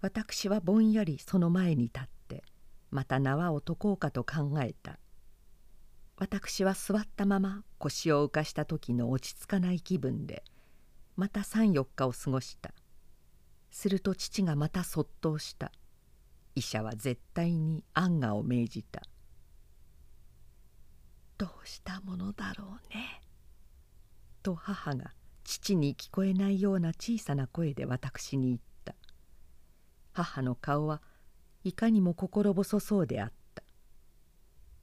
私はぼんやりその前に立ってまた縄を解こうかと考えた。私は座ったまま腰を浮かした時の落ち着かない気分でまた34日を過ごした。すると父がまたそっとした。医者は絶対に安価を命じた「どうしたものだろうね」と母が父に聞こえないような小さな声で私に言った。母の顔はいかにも心細そうであった。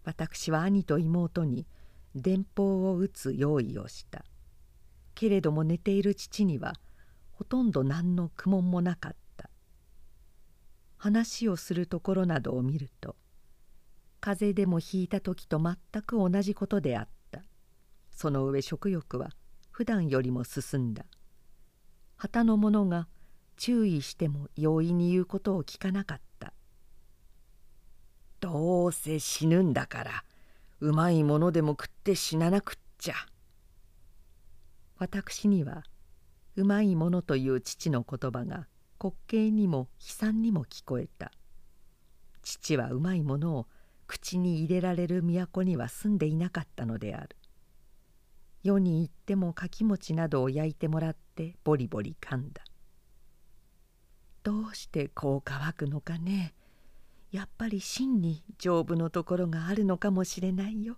私は兄と妹に電報を打つ用意をした。けれども寝ている父にはほとんど何の苦悶もなかった。話をするところなどを見ると風邪でもひいた時と全く同じことであった。その上食欲は普段よりも進んだ。旗の者が注意しても容易に言うことを聞かなかった。どうせ死ぬんだからうまいものでも食って死ななくっちゃ。私にはうまいものという父の言葉が滑稽にも悲惨にも聞こえた。父はうまいものを口に入れられる都には住んでいなかったのである。世に行ってもかき餅などを焼いてもらってボリボリ噛んだ。どうしてこう乾くのかね。やっぱり真に丈夫のところがあるのかもしれないよ。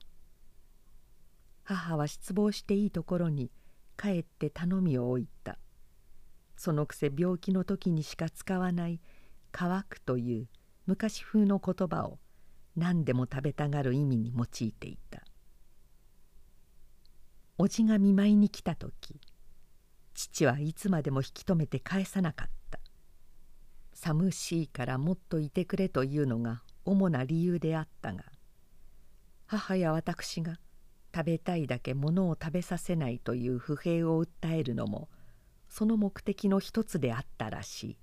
母は失望していいところに帰って頼みを置いた。そのくせ病気の時にしか使わない「乾く」という昔風の言葉を何でも食べたがる意味に用いていた。叔父が見舞いに来た時父はいつまでも引き止めて返さなかった。寒しいからもっといてくれというのが主な理由であったが母や私が食べたいだけものを食べさせないという不平を訴えるのもその目的の一つであったらしい。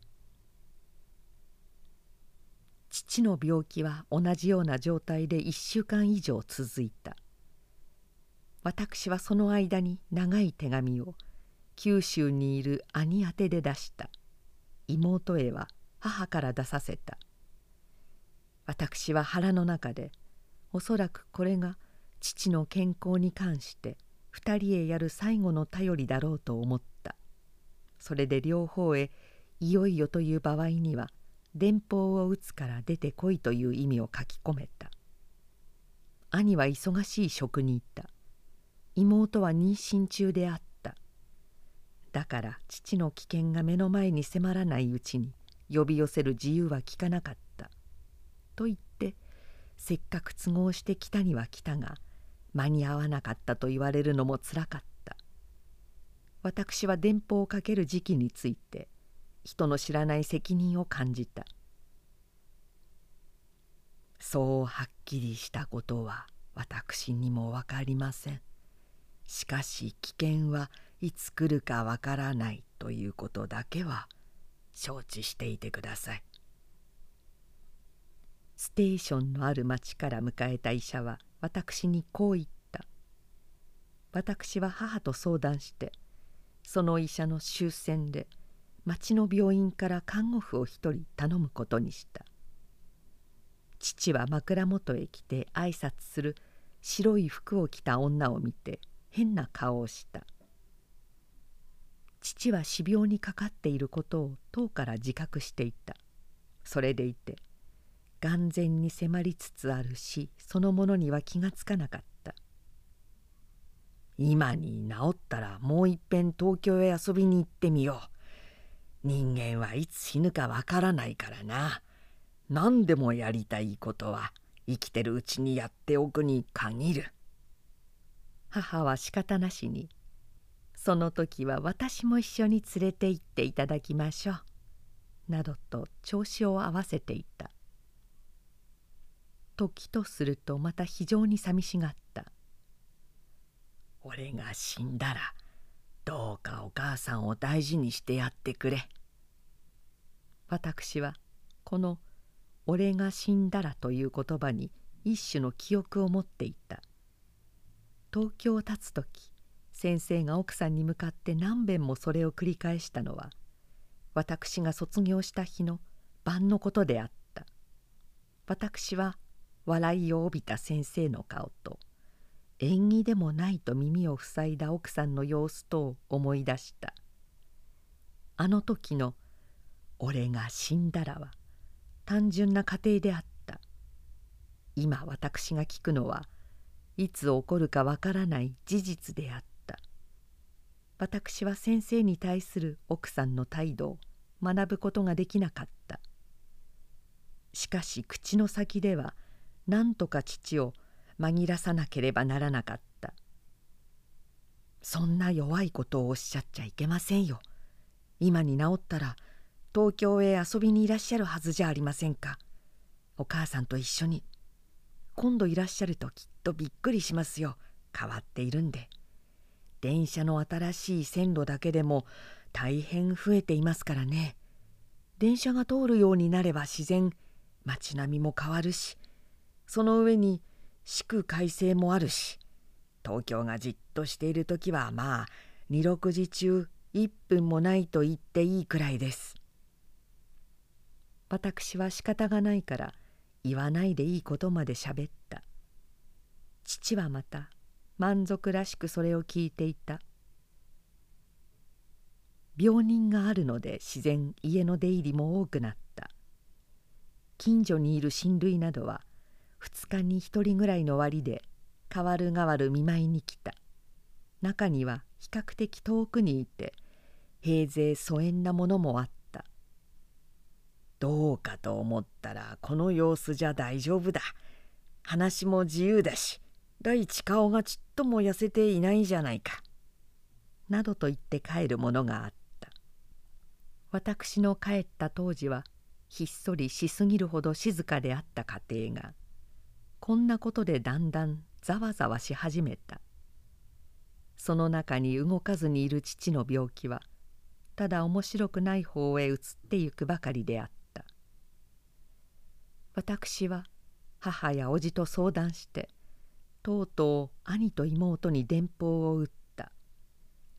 父の病気は同じような状態で1週間以上続いた。私はその間に長い手紙を九州にいる兄宛てで出した。妹へは母から出させた。私は腹の中でおそらくこれが父の健康に関して2人へやる最後の頼りだろうと思った。それで両方へいよいよという場合には電報を打つから出てこいという意味を書き込めた。兄は忙しい職に行った。妹は妊娠中であった。だから父の危険が目の前に迫らないうちに呼び寄せる自由は利かなかった。と言ってせっかく都合して来たには来たが間に合わなかったと言われるのもつらかった。私は電報をかける時期について人の知らない責任を感じた。そうはっきりしたことは私にも分かりません。しかし危険はいつ来るかわからないということだけは承知していてください。ステーションのある町から迎えた医者は私にこう言った。私は母と相談してその医者の終戦で町の病院から看護婦を一人頼むことにした。父は枕元へ来て挨拶する白い服を着た女を見て変な顔をした。父は死病にかかっていることを党から自覚していた。それでいて眼前に迫りつつある死そのものには気がつかなかった。今に治ったらもういっぺん東京へ遊びに行ってみよう。人間はいつ死ぬかわからないからな。何でもやりたいことは生きてるうちにやっておくに限る。母は仕方なしに「その時は私も一緒に連れて行っていただきましょう」などと調子を合わせていた。時とするとまた非常に寂しがった「俺が死んだらどうかお母さんを大事にしてやってくれ」私はこの「俺が死んだら」という言葉に一種の記憶を持っていた。東京を立つ時先生が奥さんに向かって何べんもそれを繰り返したのは私が卒業した日の晩のことであった。私は笑いを帯びた先生の顔と縁起でもないと耳を塞いだ奥さんの様子とを思い出した。あの時の「俺が死んだら」は単純な過程であった。今私が聞くのはいつ起こるかわからない事実であった。私は先生に対する奥さんの態度を学ぶことができなかった。しかし口の先では何とか父を紛らさなければならなかった。そんな弱いことをおっしゃっちゃいけませんよ。今に治ったら東京へ遊びにいらっしゃるはずじゃありませんか。お母さんと一緒に。今度いらっしゃるときっとびっくりしますよ。変わっているんで。電車の新しい線路だけでも大変増えていますからね。電車が通るようになれば自然街並みも変わるしその上に四区改正もあるし東京がじっとしている時はまあ二六時中1分もないと言っていいくらいです。私は仕方がないから言わないでいいことまでしゃべった。父はまた満足らしくそれを聞いていた。病人があるので自然家の出入りも多くなった。近所にいる親類などは2日に1人ぐらいの割で代わる代わる見舞いに来た。中には比較的遠くにいて平勢疎遠なものもあった。どうかと思ったらこの様子じゃ大丈夫だ。話も自由だし第一顔がちっとも痩せていないじゃないか。などと言って帰るものがあった。私の帰った当時はひっそりしすぎるほど静かであった家庭がこんなことでだんだんざわざわし始めた。その中に動かずにいる父の病気はただ面白くない方へ移ってゆくばかりであった。私は母や叔父と相談してとうとう兄と妹に電報を打った。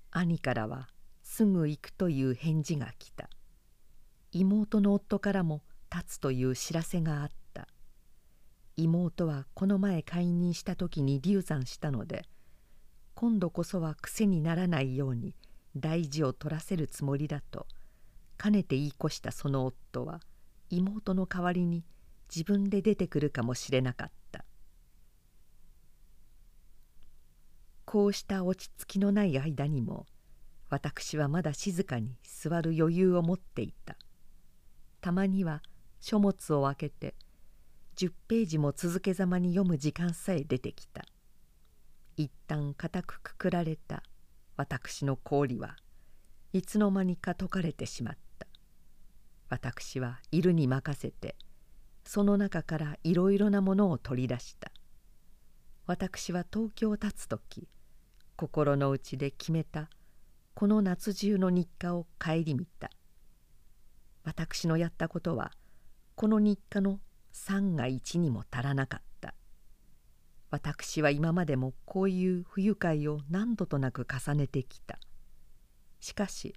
兄からはすぐ行くという返事が来た。妹の夫からも立つという知らせがあった。妹はこの前解任した時に流産したので今度こそは癖にならないように大事を取らせるつもりだとかねて言い越したその夫は妹の代わりに自分で出てくるかもしれなかった。こうした落ち着きのない間にも私はまだ静かに座る余裕を持っていた。たまには書物を開けて10ページも続けざまに読む時間さえ出てきた。一旦固くくくられた私の氷はいつの間にか解かれてしまった。私はいるに任せてその中からいろいろなものを取り出した。私は東京を立つ時心の内で決めたこの夏中の日課を顧みた。私のやったことはこの日課の3が1にも足らなかった。私は今までもこういう不愉快を何度となく重ねてきた。しかし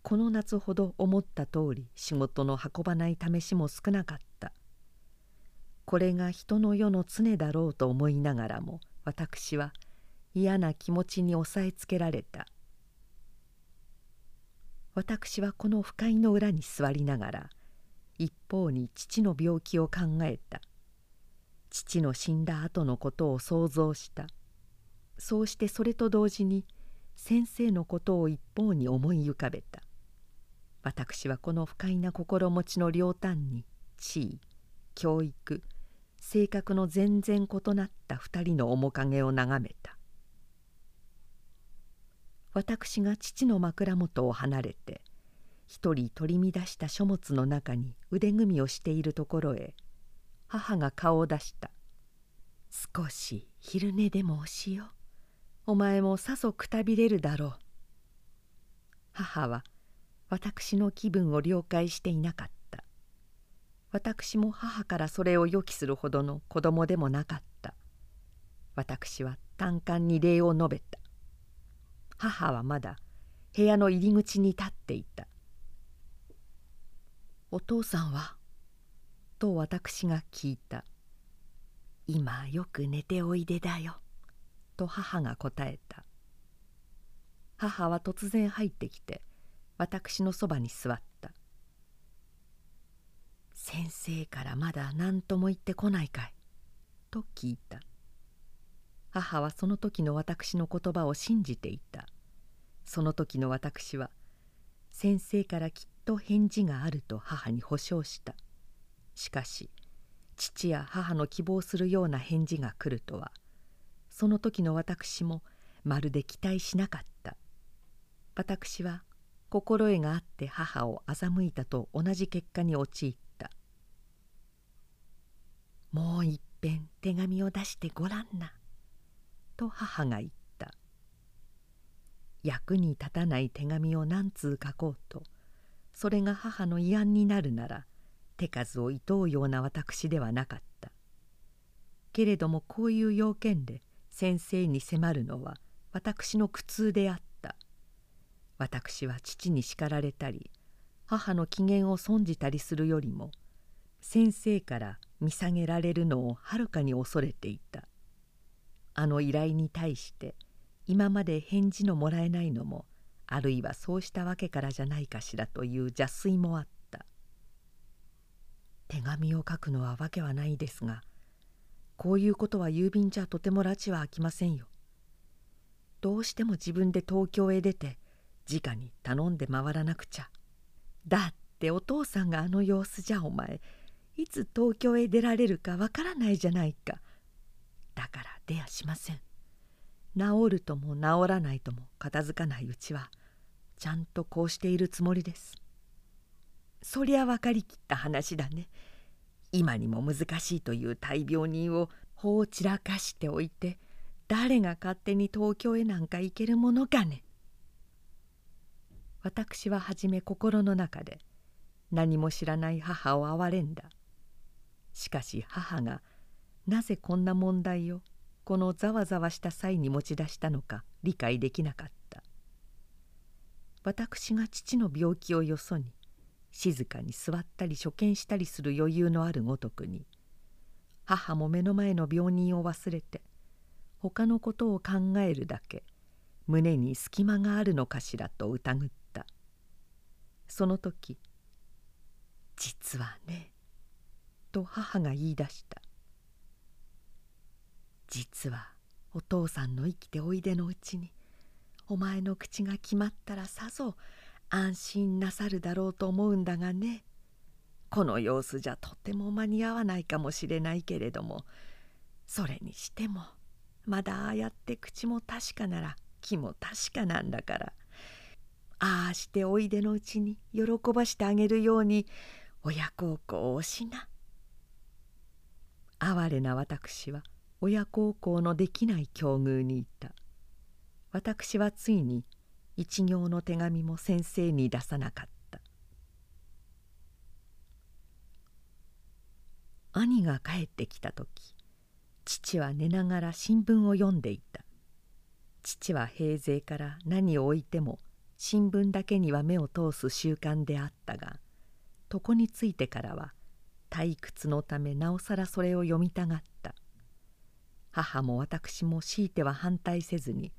この夏ほど思った通り仕事の運ばない試しも少なかった。これが人の世の常だろうと思いながらも私は嫌な気持ちに押さえつけられた。私はこの不快の裏に座りながら一方に父の病気を考えた。父の死んだ後のことを想像した。そうしてそれと同時に先生のことを一方に思い浮かべた。私はこの不快な心持ちの両端に地位教育性格の全然異なった二人の面影を眺めた。私が父の枕元を離れて一人取り乱した書物の中に腕組みをしているところへ母が顔を出した「少し昼寝でもしよお前もさぞくたびれるだろう」母は私の気分を了解していなかった。私も母からそれを予期するほどの子供でもなかった。私は単管に礼を述べた。母はまだ部屋の入り口に立っていた「お父さんは?」と私が聞いた「今よく寝ておいでだよ」と母が答えた。母は突然入ってきて私のそばに座った。先生からまだ何とも言ってこないかい?」と聞いた。母はその時の私の言葉を信じていた。その時の私は先生からきっと返事があると母に保証した。しかし父や母の希望するような返事が来るとはその時の私もまるで期待しなかった。私は心得があって母を欺いたと同じ結果に陥ったもういっぺん手紙を出してごらんな」と母が言った。役に立たない手紙を何通書こうとそれが母の慰安になるなら手数をいとうような私ではなかった。けれどもこういう要件で先生に迫るのは私の苦痛であった。私は父に叱られたり母の機嫌を損じたりするよりも先生から見下げられるのをはるかに恐れていた。あの依頼に対して今まで返事のもらえないのもあるいはそうしたわけからじゃないかしらという邪推もあった。手紙を書くのはわけはないですがこういうことは郵便じゃとても拉致は開きませんよ。どうしても自分で東京へ出て直に頼んで回らなくちゃ。だってお父さんがあの様子じゃお前いつ東京へ出られるかわからないじゃないか。だから出やしません。治るとも治らないとも片付かないうちはちゃんとこうしているつもりです。そりゃ分かりきった話だね。今にも難しいという大病人を法を散らかしておいて誰が勝手に東京へなんか行けるものかね。私は初め心の中で何も知らない母を憐れんだ。しかし母がなぜこんな問題をこのざわざわした際に持ち出したのか理解できなかった。私が父の病気をよそに静かに座ったり所見したりする余裕のあるごとくに母も目の前の病人を忘れて他のことを考えるだけ胸に隙間があるのかしらと疑った。その時「実はね」と母が言い出した「実はお父さんの生きておいでのうちにお前の口が決まったらさぞ安心なさるだろうと思うんだがねこの様子じゃとても間に合わないかもしれないけれどもそれにしてもまだああやって口も確かなら気も確かなんだからああしておいでのうちに喜ばしてあげるように親孝行をしな。哀れな私は親孝行のできない境遇にいた。私はついに一行の手紙も先生に出さなかった。兄が帰ってきた時父は寝ながら新聞を読んでいた。父は平勢から何を置いても新聞だけには目を通す習慣であったが床についてからは退屈のためなおさらそれを読みたがった。母も私も強いては反対せずに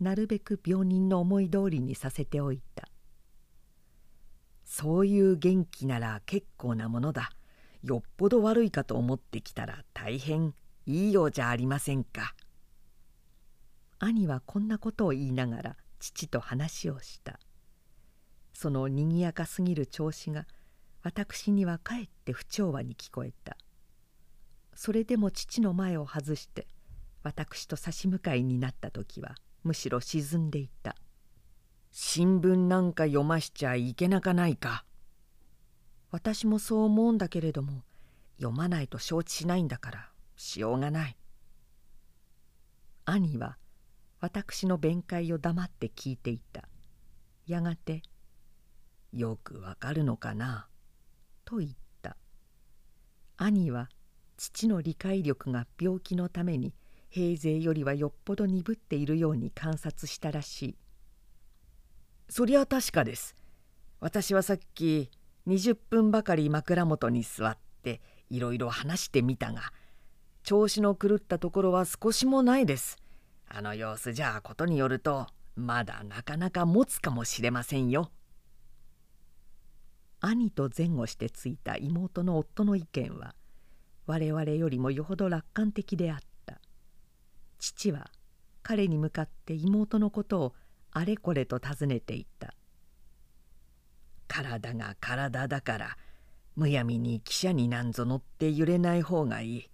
なるべく病人の思い通りにさせておいた。そういう元気なら結構なものだ。よっぽど悪いかと思ってきたら大変いいようじゃありませんか。兄はこんなことを言いながら父と話をした。そのにぎやかすぎる調子が私にはかえって不調和に聞こえた。それでも父の前を外して私と差し向かいになった時はむしろ沈んでいた。新聞なんか読ましちゃいけなかないか。私もそう思うんだけれども読まないと承知しないんだからしようがない。兄は私の弁解を黙って聞いていた。やがて「よくわかるのかな」と言った。兄は父の理解力が病気のために平勢よりはよっぽど鈍っているように観察したらしい。そりゃ確かです。私はさっき20分ばかり枕元に座っていろいろ話してみたが調子の狂ったところは少しもないです。あの様子じゃことによるとまだなかなか持つかもしれませんよ。兄と前後してついた妹の夫の意見は我々よりもよほど楽観的であった。父は彼に向かって妹のことをあれこれと尋ねていた。体が体だからむやみに汽車になんぞ乗って揺れない方がいい。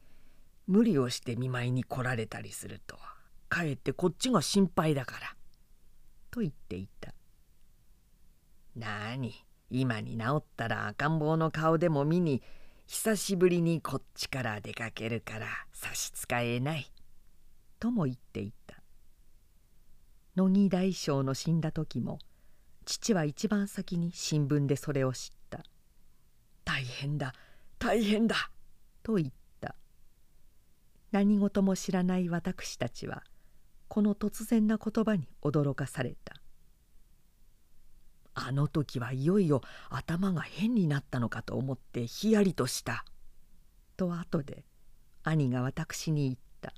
無理をして見舞いに来られたりするとかえってこっちが心配だから」と言っていた「なあに今に治ったら赤ん坊の顔でも見に久しぶりにこっちから出かけるから差し支えない」とも言っていた。乃木大将の死んだ時も父は一番先に新聞でそれを知った「大変だ大変だ!」と言った。何事も知らない私たちはこの突然な言葉に驚かされた。あの時はいよいよ頭が変になったのかと思ってひやりとした。と後で兄が私に言った。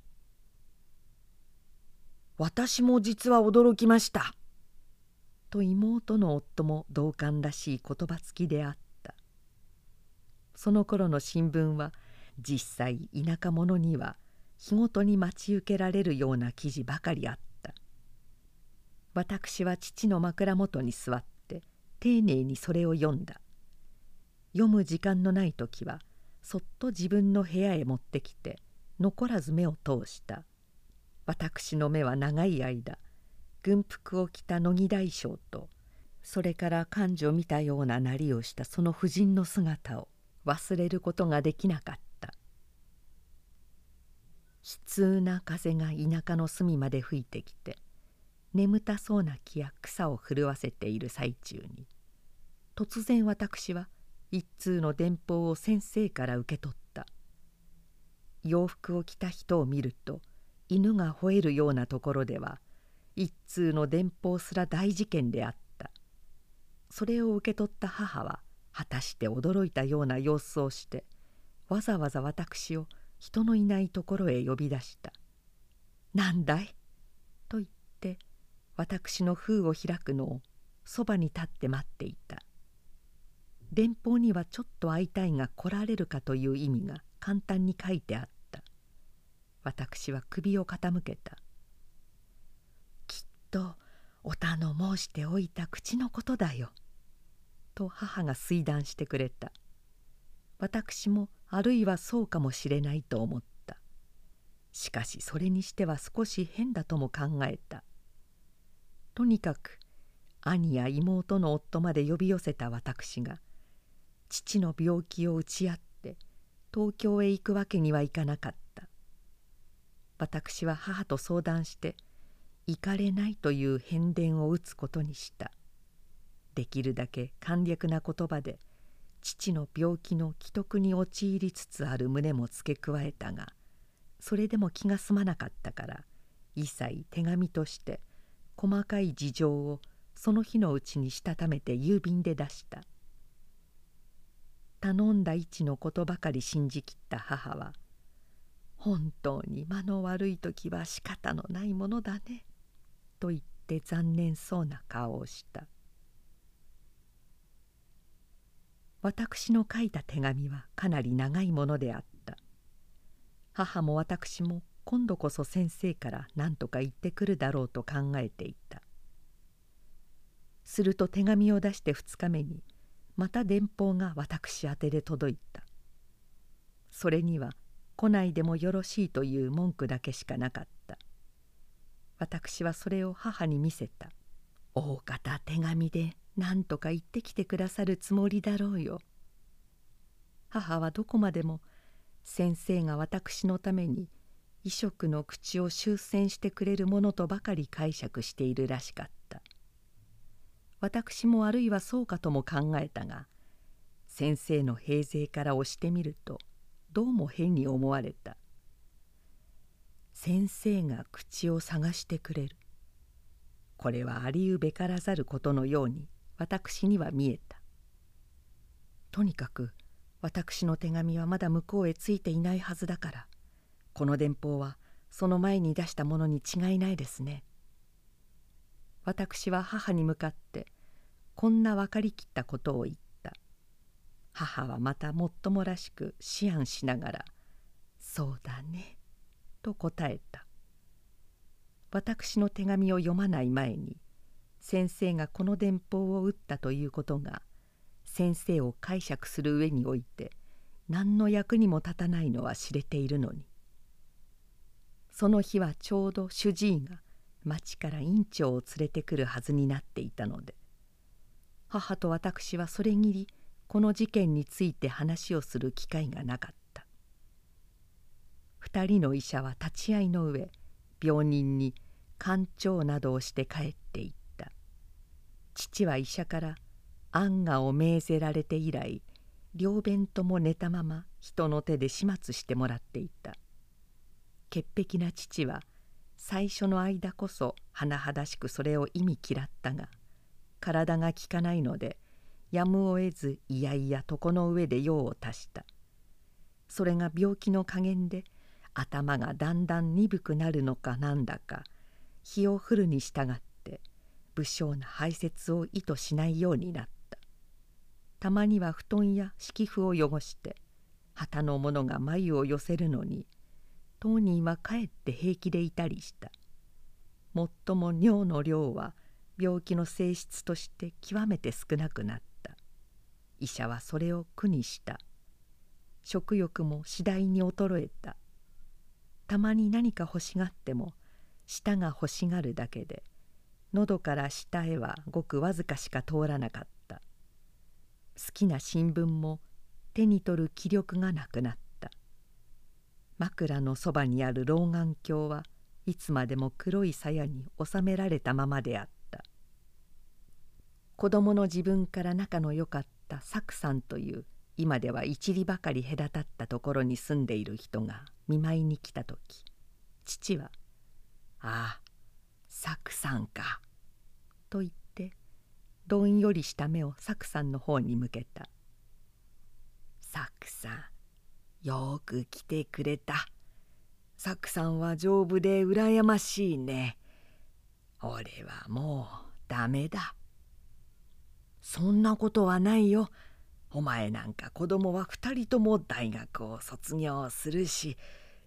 私も実は驚きました」と妹の夫も同感らしい言葉付きであった。その頃の新聞は実際田舎者には日ごとに待ち受けられるような記事ばかりあった。私は父の枕元に座って丁寧にそれを読んだ。読む時間のない時はそっと自分の部屋へ持ってきて残らず目を通した。私の目は長い間軍服を着た乃木大将とそれから幹事を見たようななりをしたその婦人の姿を忘れることができなかった。悲痛な風が田舎の隅まで吹いてきて眠たそうな木や草を震わせている最中に突然私は一通の電報を先生から受け取った「洋服を着た人を見ると犬が吠えるようなところでは一通の電報すら大事件であった。それを受け取った母は果たして驚いたような様子をしてわざわざ私を人のいないところへ呼び出した「何だい?」私の封を開くのをそばに立って待っていた。電報にはちょっと会いたいが来られるかという意味が簡単に書いてあった。私は首を傾けた。きっとお頼申しておいた口のことだよ。と母が推断してくれた。私もあるいはそうかもしれないと思った。しかしそれにしては少し変だとも考えた。とにかく兄や妹の夫まで呼び寄せた私が父の病気を打ち合って東京へ行くわけにはいかなかった。私は母と相談して行かれないという変電を打つことにした。できるだけ簡略な言葉で父の病気の既得に陥りつつある旨も付け加えたがそれでも気が済まなかったから一切手紙として細かい事情をその日のうちにしたためて郵便で出した。頼んだ位置のことばかり信じきった母は「本当に間の悪い時は仕方のないものだね」と言って残念そうな顔をした。私の書いた手紙はかなり長いものであった。母も私も今度こそ先生から何とか言ってくるだろうと考えていた。すると手紙を出して2日目にまた電報が私宛で届いた。それには来ないでもよろしいという文句だけしかなかった。私はそれを母に見せた。大方手紙で何とか言ってきてくださるつもりだろうよ。母はどこまでも先生が私のために異色の口を修繕してくれるものとばかり解釈しているらしかった。私もあるいはそうかとも考えたが先生の平勢から押してみるとどうも変に思われた。先生が口を探してくれる。これはありうべからざることのように私には見えた。とにかく私の手紙はまだ向こうへついていないはずだからこの電報はその前に出したものに違いないですね。私は母に向かってこんな分かりきったことを言った。母はまたもっともらしく思案しながら「そうだね」と答えた。私の手紙を読まない前に先生がこの電報を打ったということが先生を解釈する上において何の役にも立たないのは知れているのにその日はちょうど主治医が町から院長を連れてくるはずになっていたので母と私はそれぎりこの事件について話をする機会がなかった。2人の医者は立ち会いの上病人に肝腸などをして帰っていった。父は医者から安賀を命ぜられて以来両弁とも寝たまま人の手で始末してもらっていた。潔癖な父は最初の間こそ甚だしくそれを意味嫌ったが体がきかないのでやむを得ずいやいや床の上で用を足した。それが病気の加減で頭がだんだん鈍くなるのかなんだか日を降るに従って不精な排泄を意図しないようになった。たまには布団や敷布を汚して旗の者が眉を寄せるのに当人はかえって平気でいたりした。もっとも尿の量は病気の性質として極めて少なくなった。医者はそれを苦にした。食欲も次第に衰えた。たまに何か欲しがっても舌が欲しがるだけで喉から下へはごくわずかしか通らなかった。好きな新聞も手に取る気力がなくなった。枕のそばにある老眼鏡はいつまでも黒い鞘に収められたままであった。子供の自分から仲の良かったサクさんという今では一里ばかり隔たったところに住んでいる人が見舞いに来た時父は「ああサクさんか」と言ってどんよりした目をサクさんの方に向けた「サクさんよく来てくれた。サクさんは丈夫で羨ましいね。俺はもうダメだ。そんなことはないよ。お前なんか子供は2人とも大学を卒業するし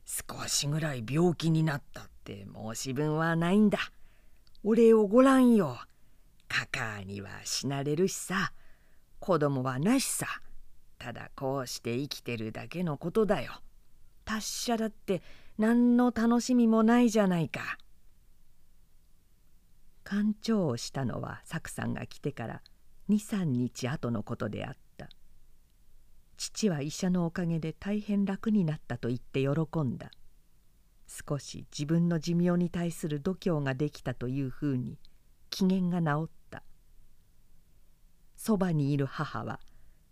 少しぐらい病気になったって申し分はないんだ。俺をごらんよ。カカには死なれるしさ子供はなしさただこうして生きてるだけのことだよ。達者だって何の楽しみもないじゃないか。館長をしたのはサクさんが来てから23日後のことであった父は医者のおかげで大変楽になったと言って喜んだ少し自分の寿命に対する度胸ができたというふうに機嫌が治ったそばにいる母は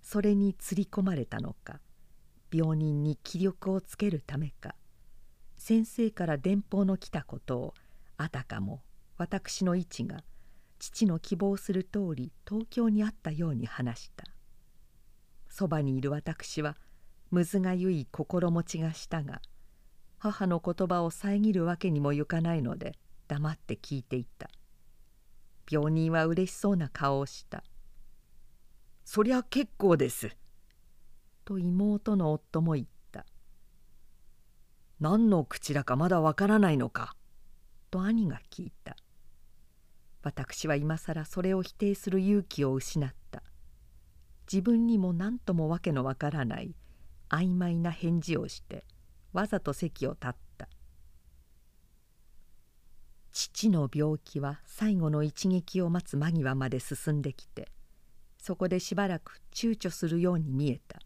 それにつり込まれたのか病人に気力をつけるためか先生から電報の来たことをあたかも私の位置が父の希望する通り東京にあったように話した。そばにいる私はむずがゆい心持ちがしたが母の言葉を遮るわけにもいかないので黙って聞いていた。病人は嬉しそうな顔をした「そりゃ結構です」と妹の夫も言った「何の口だかまだわからないのか」と兄が聞いた。私は今更それを否定する勇気を失った。自分にも何ともわけのわからない。曖昧な返事をしてわざと席を立った。父の病気は最後の一撃を待つ間際まで進んできてそこでしばらく躊躇するように見えた。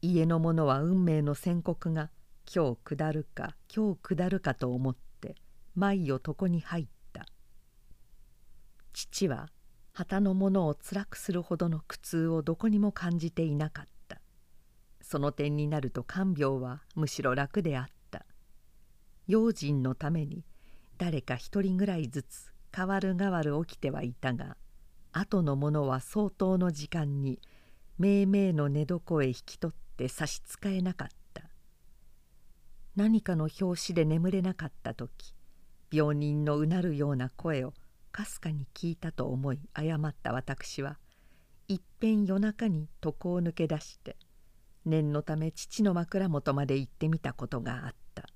家の者は運命の宣告が今日下るか今日下るかと思って舞を床に入った。父は旗の者を辛くするほどの苦痛をどこにも感じていなかった。その点になると看病はむしろ楽であった。用心のために誰か一人ぐらいずつ代わる代わる起きてはいたが後の者は相当の時間にめいめいの寝床へ引き取って差し支えなかった。何かの拍子で眠れなかった時病人のうなるような声をかすかに聞いたと思い誤った私はいっぺん夜中に床を抜け出して念のため父の枕元まで行ってみたことがあった。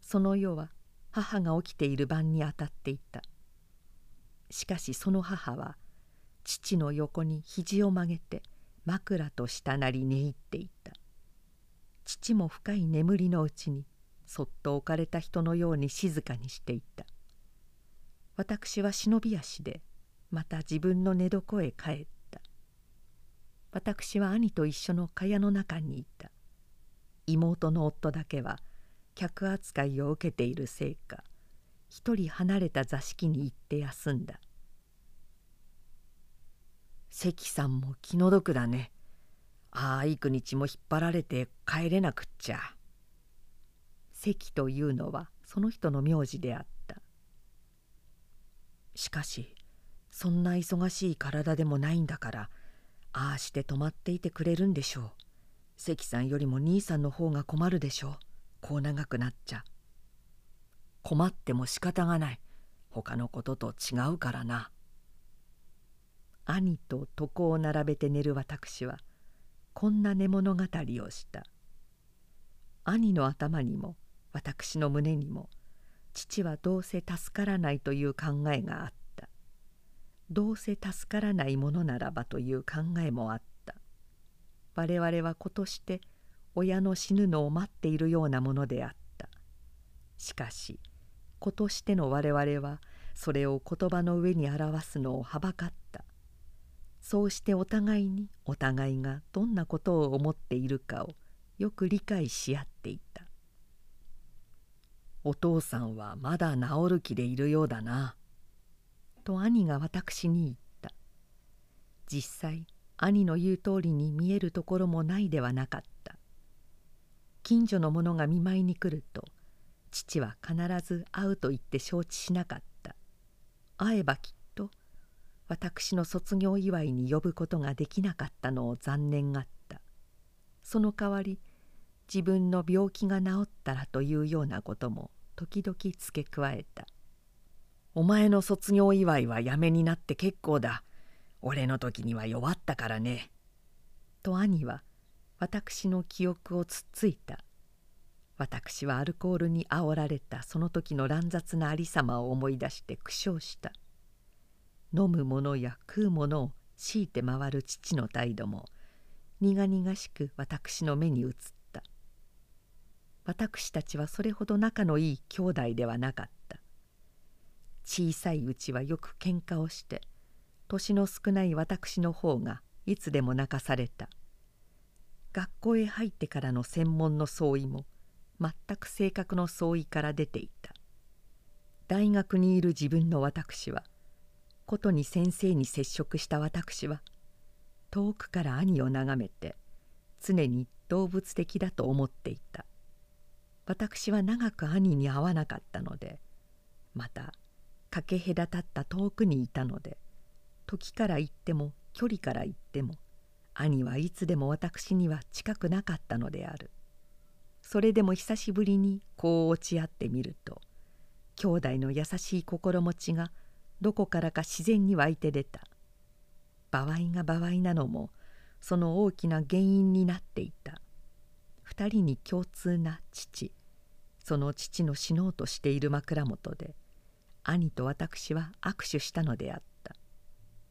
その夜は母が起きている晩にあたっていた。しかしその母は父の横に肘を曲げて枕と下なり寝入っていた。父も深い眠りのうちにそっと置かれた人のように静かにしていた。私は忍び足でまた自分の寝床へ帰った。私は兄と一緒の蚊帳の中にいた。妹の夫だけは客扱いを受けているせいか一人離れた座敷に行って休んだ。関さんも気の毒だね。ああ幾日も引っ張られて帰れなくっちゃ。関というのはその人の名字であった。しかしそんな忙しい体でもないんだからああして泊まっていてくれるんでしょう。関さんよりも兄さんの方が困るでしょう。こう長くなっちゃ。困っても仕方がない。他のことと違うからな。兄と床を並べて寝る私はこんな寝物語をした。兄の頭にも私の胸にも父はどうせ助からないという考えがあった。どうせ助からないものならばという考えもあった。我々は子として親の死ぬのを待っているようなものであった。しかし子としての我々はそれを言葉の上に表すのをはばかった。そうしてお互いにお互いがどんなことを思っているかをよく理解し合っていた。お父さんはまだ治る気でいるようだな」と兄が私に言った。実際兄の言う通りに見えるところもないではなかった。近所の者が見舞いに来ると父は必ず会うと言って承知しなかった。会えばきっと私の卒業祝いに呼ぶことができなかったのを残念がった。その代わり自分の病気が治ったらというようなことも時々付け加えた「お前の卒業祝いはやめになって結構だ。俺の時には弱ったからね」と兄は私の記憶をつっついた。私はアルコールにあおられた。その時の乱雑なありさまを思い出して苦笑した。飲むものや食うものを強いて回る父の態度も苦々しく私の目に映った。私たちはそれほど仲のいい兄弟ではなかった。小さいうちはよく喧嘩をして年の少ない私の方がいつでも泣かされた。学校へ入ってからの専門の相違も全く性格の相違から出ていた。大学にいる自分の私はことに先生に接触した私は遠くから兄を眺めて常に動物的だと思っていた。私は長く兄に会わなかったのでまたかけ隔たった遠くにいたので時から言っても距離から言っても兄はいつでも私には近くなかったのである。それでも久しぶりにこう落ち合ってみると兄弟の優しい心持ちがどこからか自然に湧いて出た。場合が場合なのもその大きな原因になっていた。二人に共通な父その父の死のうとしている枕元で兄と私は握手したのであった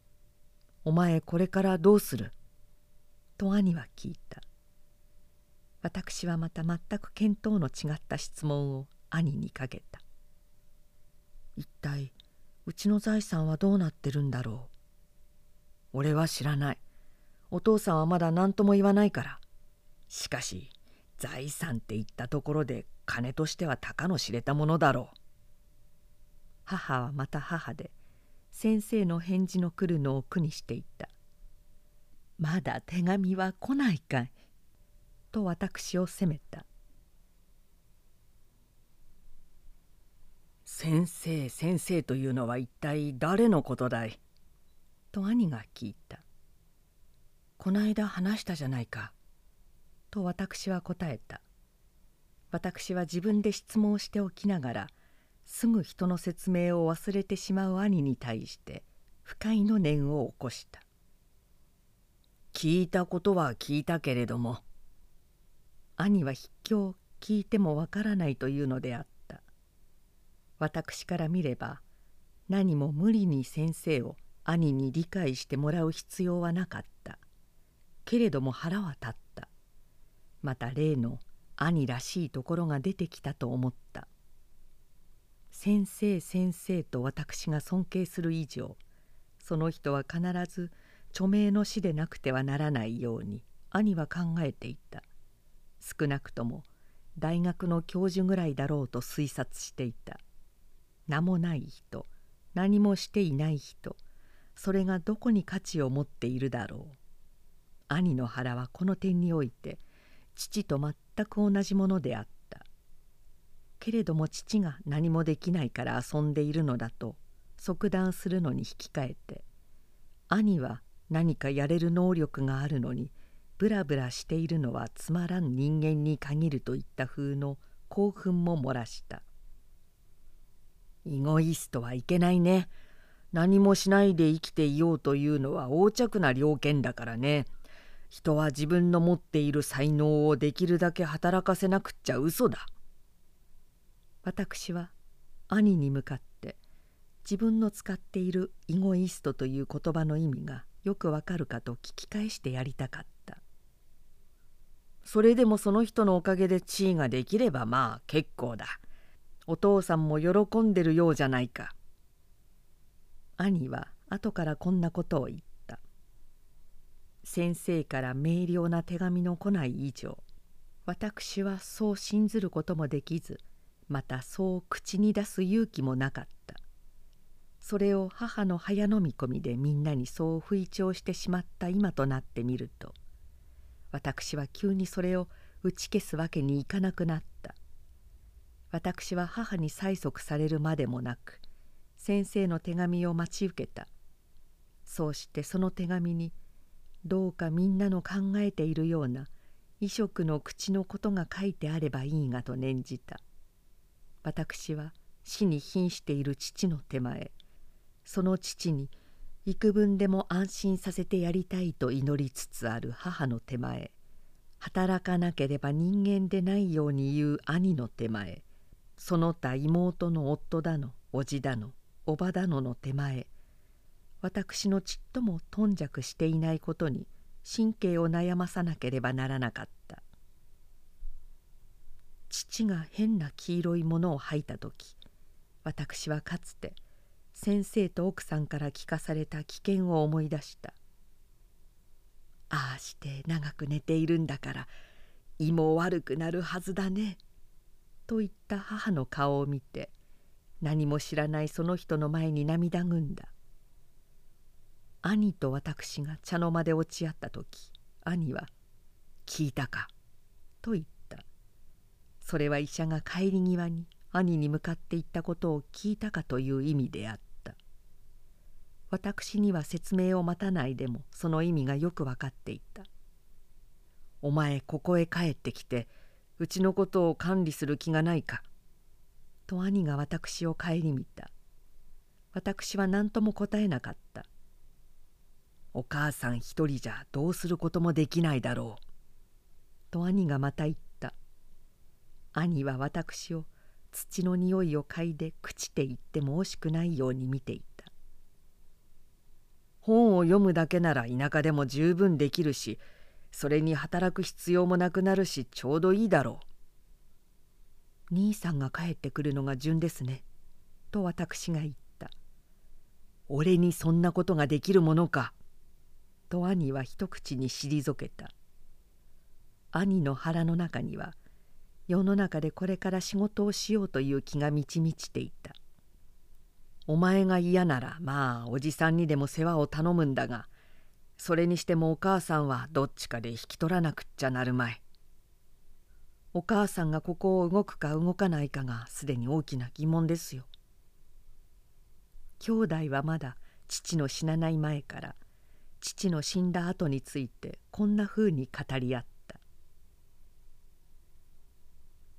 「お前これからどうする?」と兄は聞いた。私はまた全く見当の違った質問を兄にかけた。一体うちの財産はどうなってるんだろう？俺は知らない。お父さんはまだ何とも言わないから。しかし財産って言ったところで金としては高の知れたものだろう。母はまた母で先生の返事の来るのを苦にしていた。まだ手紙は来ないかい？と私を責めた。先生先生というのは一体誰のことだい？と兄が聞いた。こないだ話したじゃないか。と私は答えた。私は自分で質問しておきながらすぐ人の説明を忘れてしまう兄に対して不快の念を起こした。聞いたことは聞いたけれども兄は筆記を聞いてもわからないというのであった。私から見れば何も無理に先生を兄に理解してもらう必要はなかった。けれども腹は立った。また例の兄らしいところが出てきたと思った。先生先生と私が尊敬する以上その人は必ず著名の死でなくてはならないように兄は考えていた。少なくとも大学の教授ぐらいだろうと推察していた。名もない人何もしていない人それがどこに価値を持っているだろう。兄の腹はこの点において父と全く同じものであった。けれども父が何もできないから遊んでいるのだと即断するのに引き換えて兄は何かやれる能力があるのにブラブラしているのはつまらん人間に限るといった風の興奮も漏らした。イゴイストはいけないね。何もしないで生きていようというのは横着な了見だからね。人は自分の持っている才能をできるだけ働かせなくっちゃ嘘だ。私は兄に向かって自分の使っているイゴイストという言葉の意味がよくわかるかと聞き返してやりたかった。それでもその人のおかげで地位ができればまあ結構だ。お父さんも喜んでるようじゃないか。兄は後からこんなことを言った。先生から明瞭な手紙の来ない以上私はそう信ずることもできずまたそう口に出す勇気もなかった。それを母の早飲み込みでみんなにそう吹聴してしまった今となってみると私は急にそれを打ち消すわけにいかなくなった。私は母に催促されるまでもなく先生の手紙を待ち受けた。そうしてその手紙にどうかみんなの考えているような異色の口のことが書いてあればいいがと念じた。私は死に瀕している父の手前その父に幾分でも安心させてやりたいと祈りつつある母の手前。働かなければ人間でないように言う兄の手前。その他妹の夫だの叔父だの叔母だのの手前。私のちっとも頓着していないことに神経を悩まさなければならなかった。父が変な黄色いものを吐いた時私はかつて先生と奥さんから聞かされた危険を思い出した。ああして長く寝ているんだから胃も悪くなるはずだね」と言った母の顔を見て何も知らないその人の前に涙ぐんだ。兄と私が茶の間で落ち合った時兄は「聞いたか?」と言った。それは医者が帰り際に兄に向かって言ったことを聞いたかという意味であった。私には説明を待たないでもその意味がよく分かっていた「お前ここへ帰ってきてうちのことを管理する気がないか」と兄が私を顧みた。私は何とも答えなかった。お母さん一人じゃどうすることもできないだろう」と兄がまた言った。兄は私を土の匂いを嗅いで朽ちていっても惜しくないように見ていた。本を読むだけなら田舎でも十分できるしそれに働く必要もなくなるしちょうどいいだろう。兄さんが帰ってくるのが順ですねと私が言った。俺にそんなことができるものかと兄は一口に退けた。兄の腹の中には世の中でこれから仕事をしようという気が満ち満ちていた。お前が嫌ならまあおじさんにでも世話を頼むんだがそれにしてもお母さんはどっちかで引き取らなくっちゃなるまい。お母さんがここを動くか動かないかがすでに大きな疑問ですよ。兄弟はまだ父の死なない前から父の死んだ後についてこんなふうに語り合った。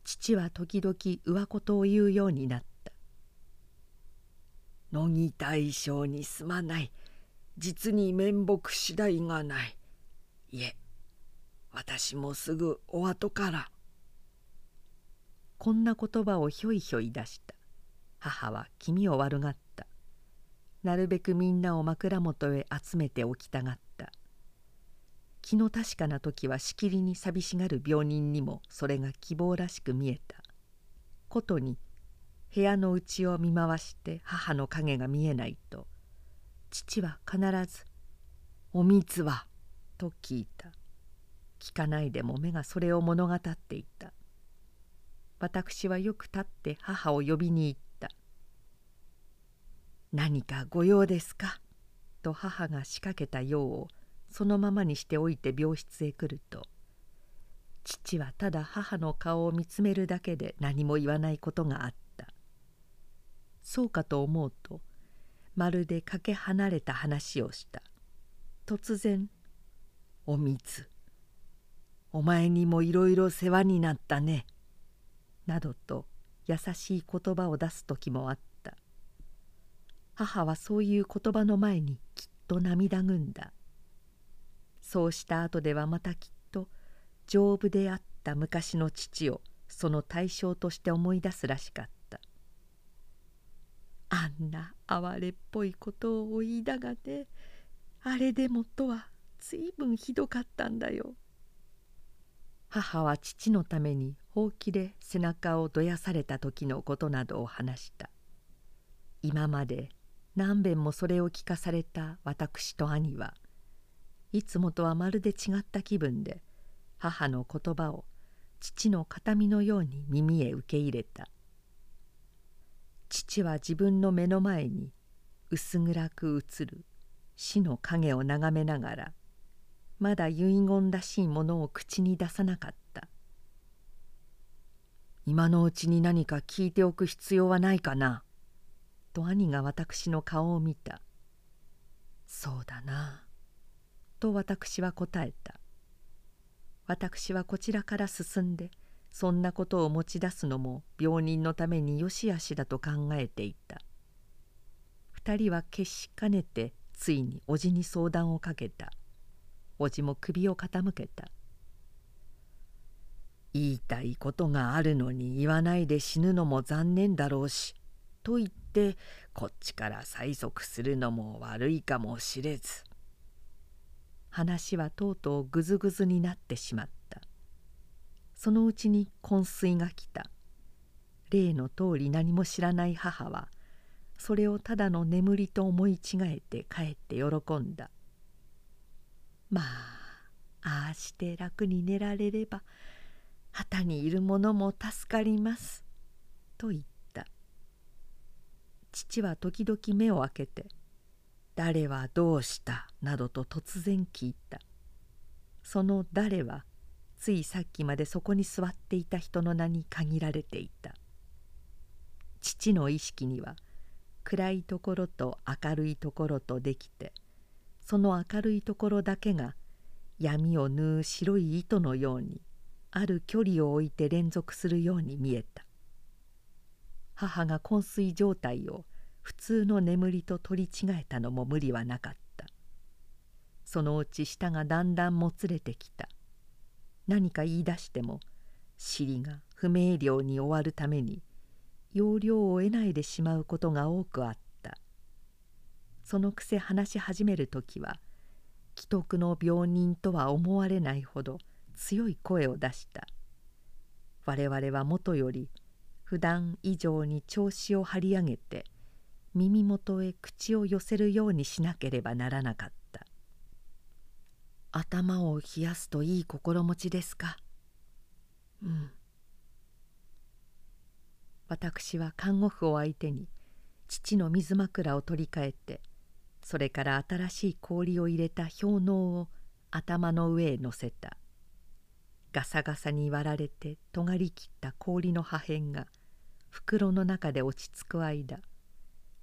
父は時々上事を言うようになった「乃木大将にすまない。実に面目次第がない。いえ私もすぐお後から」こんな言葉をひょいひょい出した。母は気味を悪がった。なるべくみんなを枕元へ集めておきたがった。気の確かな時はしきりに寂しがる病人にもそれが希望らしく見えた。ことに部屋の内を見回して母の影が見えないと父は必ず「おみつは?」と聞いた聞かないでも目がそれを物語っていた私はよく立って母を呼びに行った何かご用ですか?」と母が仕掛けた用をそのままにしておいて病室へ来ると父はただ母の顔を見つめるだけで何も言わないことがあったそうかと思うとまるでかけ離れた話をした。突然「おみつお前にもいろいろ世話になったね」などと優しい言葉を出す時もあった。母はそういう言葉の前にきっと涙ぐんだ。そうした後ではまたきっと丈夫であった昔の父をその対象として思い出すらしかった。あんな哀れっぽいことを言いだがねあれでもとは随分ひどかったんだよ。母は父のためにほうきで背中をどやされた時のことなどを話した。今まで何べんもそれを聞かされた私と兄はいつもとはまるで違った気分で母の言葉を父の形見のように耳へ受け入れた。父は自分の目の前に薄暗く映る死の影を眺めながらまだ遺言らしいものを口に出さなかった「今のうちに何か聞いておく必要はないかな」と兄が私の顔を見た「そうだな」と私は答えた私はこちらから進んでそんなことを持ち出すのも病人のためによしあしだと考えていた。二人は決しかねてついに叔父に相談をかけた。叔父も首を傾けた。言いたいことがあるのに言わないで死ぬのも残念だろうしと言ってこっちから催促するのも悪いかもしれず。話はとうとうぐずぐずになってしまった。そのうちに昏睡が来た。例の通り何も知らない母はそれをただの眠りと思い違えてかえって喜んだ。まあああして楽に寝られれば旗にいる者も助かります」と言った。父は時々目を開けて「誰はどうした?」などと突然聞いた。その「誰」はついさっきまでそこに座っていた人の名に限られていた。父の意識には暗いところと明るいところとできてその明るいところだけが闇を縫う白い糸のようにある距離を置いて連続するように見えた。母が昏睡状態を普通の眠りと取り違えたのも無理はなかった。そのうち舌がだんだんもつれてきた。何か言い出しても尻が不明瞭に終わるために要領を得ないでしまうことが多くあった。そのくせ話し始める時は既得の病人とは思われないほど強い声を出した。我々はもとより普段以上に調子を張り上げて耳元へ口を寄せるようにしなければならなかった。頭を冷やすといい心持ちですか？うん。私は看護婦を相手に父の水枕を取り替えてそれから新しい氷を入れた氷嚢を頭の上へ乗せた。ガサガサに割られて尖りきった氷の破片が袋の中で落ち着く間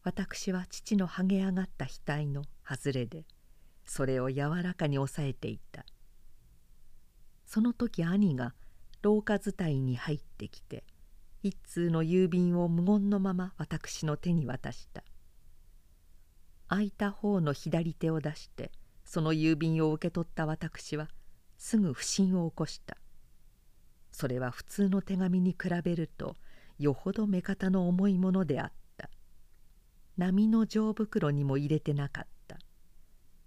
私は父の剥げ上がった額の外れでそれを柔らかに押さえていた。その時兄が廊下伝いに入ってきて一通の郵便を無言のまま私の手に渡した。空いた方の左手を出してその郵便を受け取った私はすぐ不審を起こした。それは普通の手紙に比べるとよほど目方の重いものであった。波の錠袋にも入れてなかった。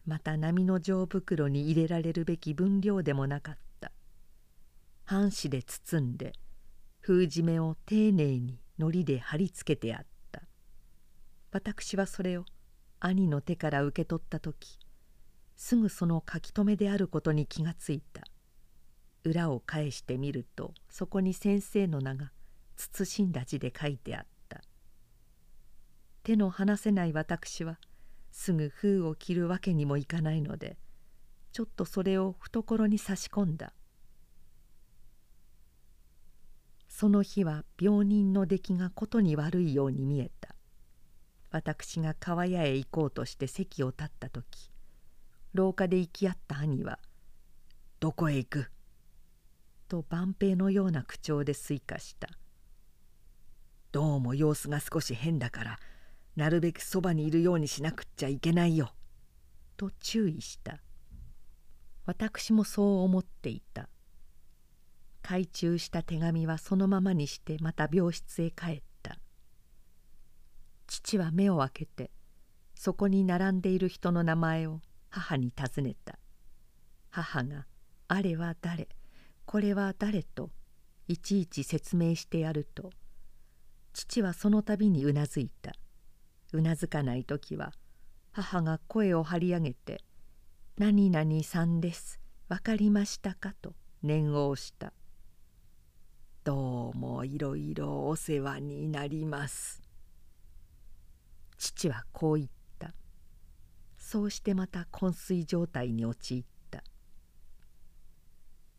また波の錠袋に入れられるべき分量でもなかった。半紙で包んで封じ目を丁寧に糊で貼り付けてあった。私はそれを兄の手から受け取った時すぐその書き留めであることに気がついた。裏を返してみるとそこに先生の名が慎んだ字で書いてあった。手の離せない私はすぐ封を切るわけにもいかないのでちょっとそれを懐に差し込んだ。その日は病人の出来がことに悪いように見えた。私が川屋へ行こうとして席を立った時廊下で行き合った兄は「どこへ行く?」と万平のような口調で推化した「どうも様子が少し変だからなるべくそばにいるようにしなくっちゃいけないよ」と注意した。私もそう思っていた。懐中した手紙はそのままにしてまた病室へ帰った。父は目を開けてそこに並んでいる人の名前を母に尋ねた。母が「あれは誰これは誰?」といちいち説明してやると父はその度にうなずいた。うなずかない時は母が声を張り上げて「何々さんです分かりましたか?」と念を押したどうもいろいろお世話になります。父はこう言った。そうしてまた昏睡状態に陥った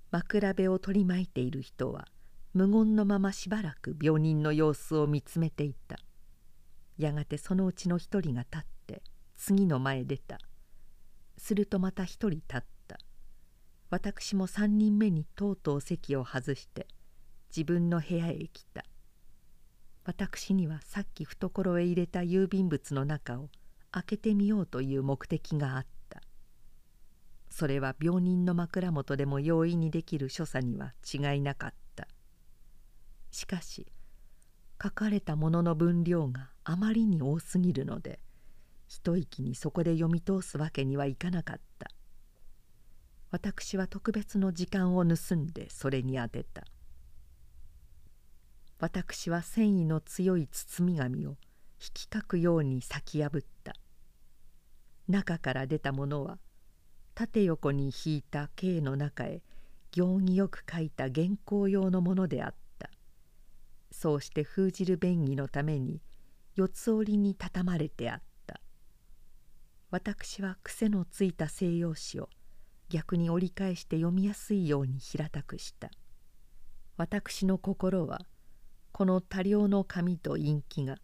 枕辺を取り巻いている人は無言のまましばらく病人の様子を見つめていたやがてそのうちの一人が立って次の前出た。するとまた一人立った。私も三人目にとうとう席を外して自分の部屋へ来た。私にはさっき懐へ入れた郵便物の中を開けてみようという目的があった。それは病人の枕元でも容易にできる所作には違いなかった。しかし書かれたものの分量があまりに多すぎるので一息にそこで読み通すわけにはいかなかった。私は特別の時間を盗んでそれに当てた。私は繊維の強い包み紙を引きかくように裂き破った。中から出たものは縦横に引いた径の中へ行儀よく書いた原稿用のものであった。そうして封じる便宜のために四つ折りに畳まれてあった。私は癖のついた西洋紙を逆に折り返して読みやすいように平たくした。私の心はこの多量の紙と陰気が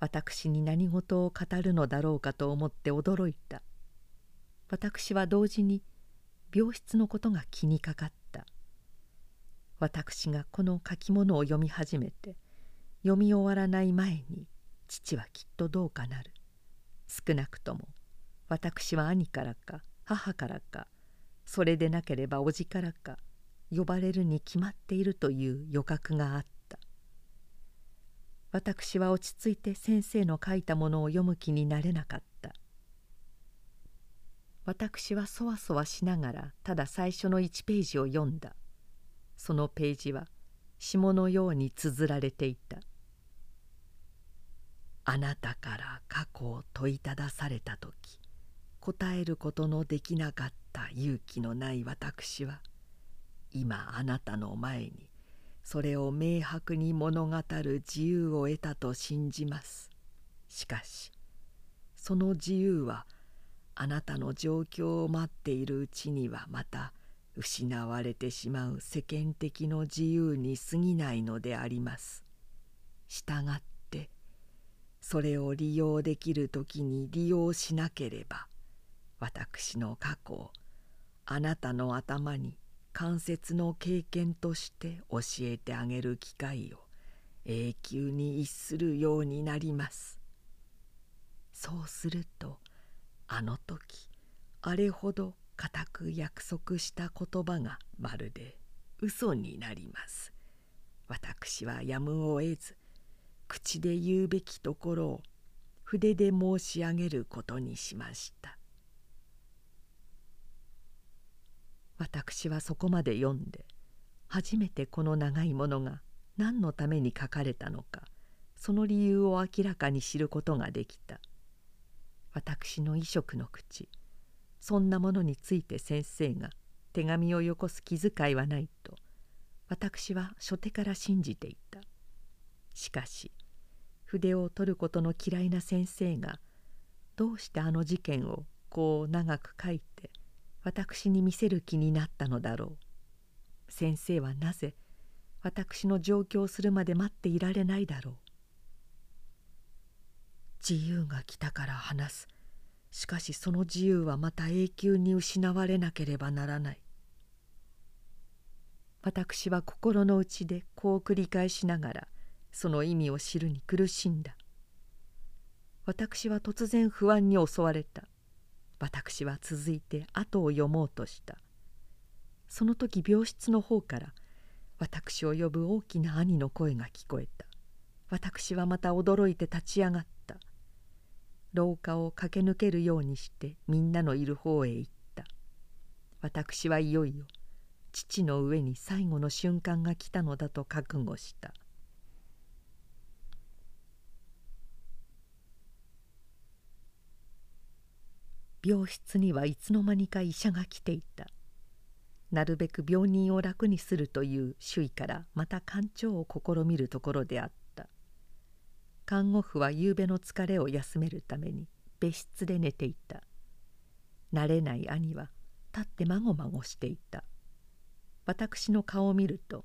私に何事を語るのだろうかと思って驚いた。私は同時に病室のことが気にかかった。私がこの書き物を読み始めて読み終わらない前に父はきっとどうかなる。少なくとも私は兄からか母からかそれでなければ叔父からか呼ばれるに決まっているという予覚があった。私は落ち着いて先生の書いたものを読む気になれなかった。私はそわそわしながらただ最初の1ページを読んだ。そのページは下のように綴られていた「あなたから過去を問いただされた時答えることのできなかった勇気のない私は今あなたの前にそれを明白に物語る自由を得たと信じますしかしその自由はあなたの状況を待っているうちにはまた失われてしまう世間的の自由に過ぎないのであります。したがってそれを利用できる時に利用しなければ私の過去をあなたの頭に関節の経験として教えてあげる機会を永久に逸するようになります。そうするとあの時あれほど固く約束した言葉がまるで嘘になります。私はやむを得ず口で言うべきところを筆で申し上げることにしました。私はそこまで読んで初めてこの長いものが何のために書かれたのかその理由を明らかに知ることができた。私の遺職の口そんなものについて先生が手紙をよこす気遣いはないと私は初手から信じていた。しかし筆を取ることの嫌いな先生がどうしてあの事件をこう長く書いて私に見せる気になったのだろう。先生はなぜ私の上京するまで待っていられないだろう。自由が来たから話す。しかしその自由はまた永久に失われなければならない。私は心の内でこう繰り返しながらその意味を知るに苦しんだ。私は突然不安に襲われた。私は続いて後を読もうとした。その時病室の方から私を呼ぶ大きな兄の声が聞こえた。私はまた驚いて立ち上がった。廊下を駆け抜けるようにしてみんなのいる方へ行った。私はいよいよ父の上に最後の瞬間が来たのだと覚悟した。病室にはいつの間にか医者が来ていた。なるべく病人を楽にするという周囲からまた肝腸を試みるところであった。看護婦は夕べの疲れを休めるために別室で寝ていた。慣れない兄は立ってまごまごしていた。私の顔を見ると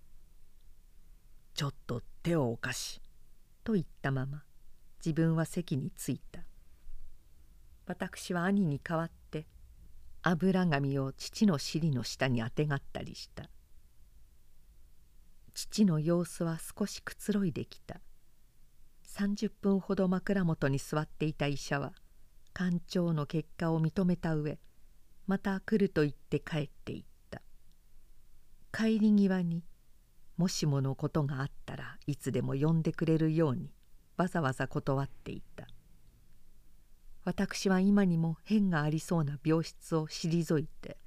「ちょっと手をおかし」と言ったまま自分は席に着いた。私は兄に代わって油紙を父の尻の下にあてがったりした。父の様子は少しくつろいできた。30分ほど枕元に座っていた医者は肝腸の結果を認めた上また来ると言って帰っていった。帰り際にもしものことがあったらいつでも呼んでくれるようにわざわざ断っていた。私は今にも変がありそうな病室を退いて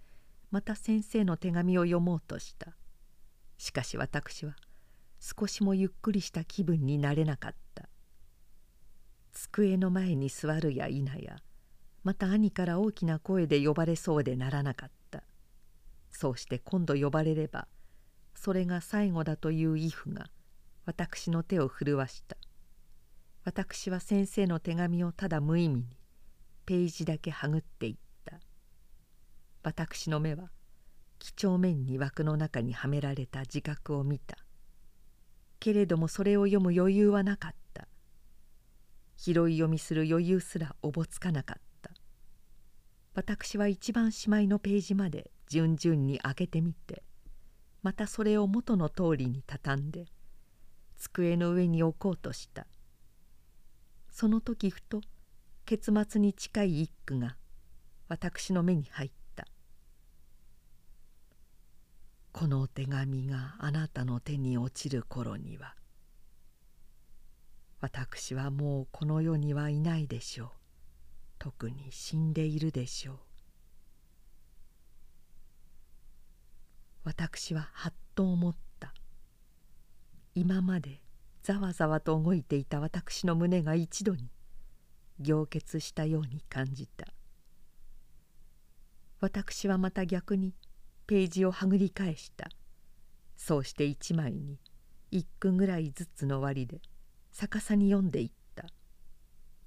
また先生の手紙を読もうとした。しかし私は少しもゆっくりした気分になれなかった。机の前に座るや否やまた兄から大きな声で呼ばれそうでならなかった。そうして今度呼ばれればそれが最後だというイフが私の手を震わした。私は先生の手紙をただ無意味にページだけはぐっていった。私の目は几帳面に枠の中にはめられた自覚を見た。けれどもそれを読む余裕はなかった。拾い読みする余裕すらおぼつかなかった。私は一番しまいのページまで順々に開けてみてまたそれを元の通りに畳んで机の上に置こうとした。その時ふと結末に近い一句が私の目に入った「この手紙があなたの手に落ちる頃には私はもうこの世にはいないでしょう。特に死んでいるでしょう」私ははっと思った。今までざわざわと動いていた私の胸が一度に凝結したように感じた。私はまた逆にページをはぐり返した。そうして一枚に一句ぐらいずつの割で逆さに読んでいった。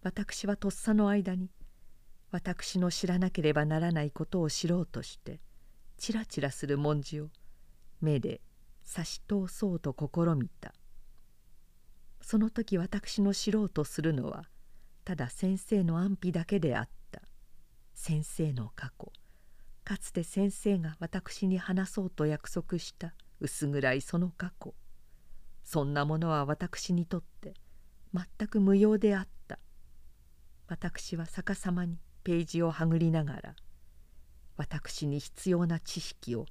私はとっさの間に私の知らなければならないことを知ろうとしてチラチラする文字を目で差し通そうと試みた。その時私の知ろうとするのはただ先生の安否だけであった。先生の過去。かつて先生が私に話そうと約束した薄暗いその過去。そんなものは私にとって全く無用であった。私は逆さまにページをはぐりながら私に必要な知識を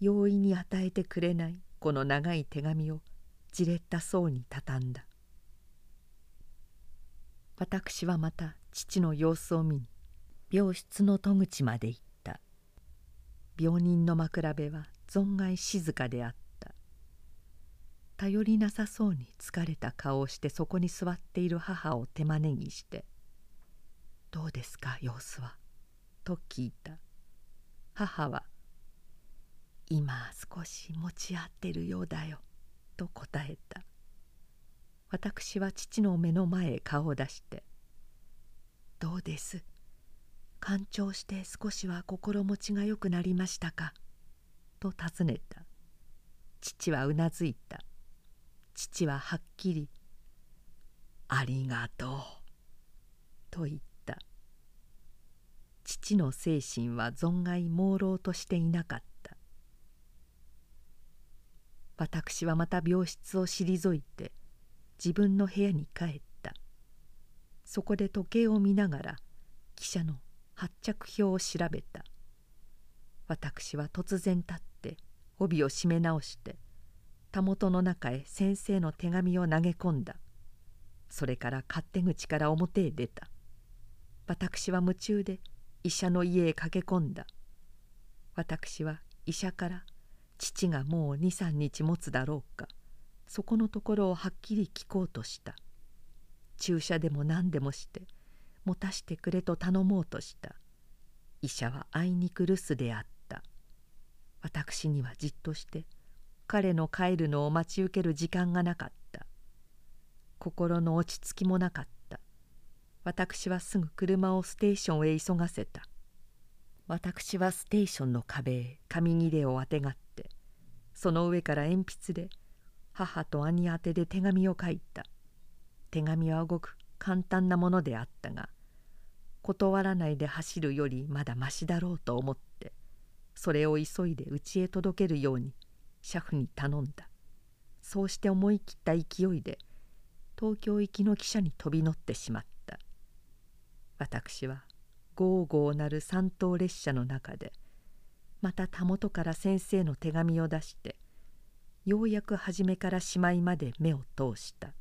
容易に与えてくれないこの長い手紙をじれったそうに畳んだ。私はまた父の様子を見に病室の戸口まで行った。病人の枕辺は存外静かであった。頼りなさそうに疲れた顔をしてそこに座っている母を手招きして「どうですか様子は?」と聞いた。母は「今少し持ち合ってるようだよ」と答えた。私は父の目の前へ顔を出して「どうです干潮して少しは心持ちがよくなりましたか?」と尋ねた。父はうなずいた。父ははっきり「ありがとう」と言った。父の精神は存外朦朧としていなかった。私はまた病室を退いて自分の部屋に帰った。そこで時計を見ながら汽車の発着表を調べた。私は突然立って帯を締め直してたもとの中へ先生の手紙を投げ込んだ。それから勝手口から表へ出た。私は夢中で医者の家へ駆け込んだ。私は医者から父がもう23日持つだろうか。そこのところをはっきり聞こうとした。注射でも何でもして持たしてくれと頼もうとした。医者はあいにく留守であった。私にはじっとして彼の帰るのを待ち受ける時間がなかった。心の落ち着きもなかった。私はすぐ車をステーションへ急がせた。私はステーションの壁へ紙切れをあてがってその上から鉛筆で母と兄宛てで手紙を書いた。手紙はごく簡単なものであったが断らないで走るよりまだましだろうと思ってそれを急いで家へ届けるように車夫に頼んだ。そうして思い切った勢いで東京行きの汽車に飛び乗ってしまった。私はゴーゴーなる三等列車の中でまたたもとから先生の手紙を出してようやく初めからしまいまで目を通した。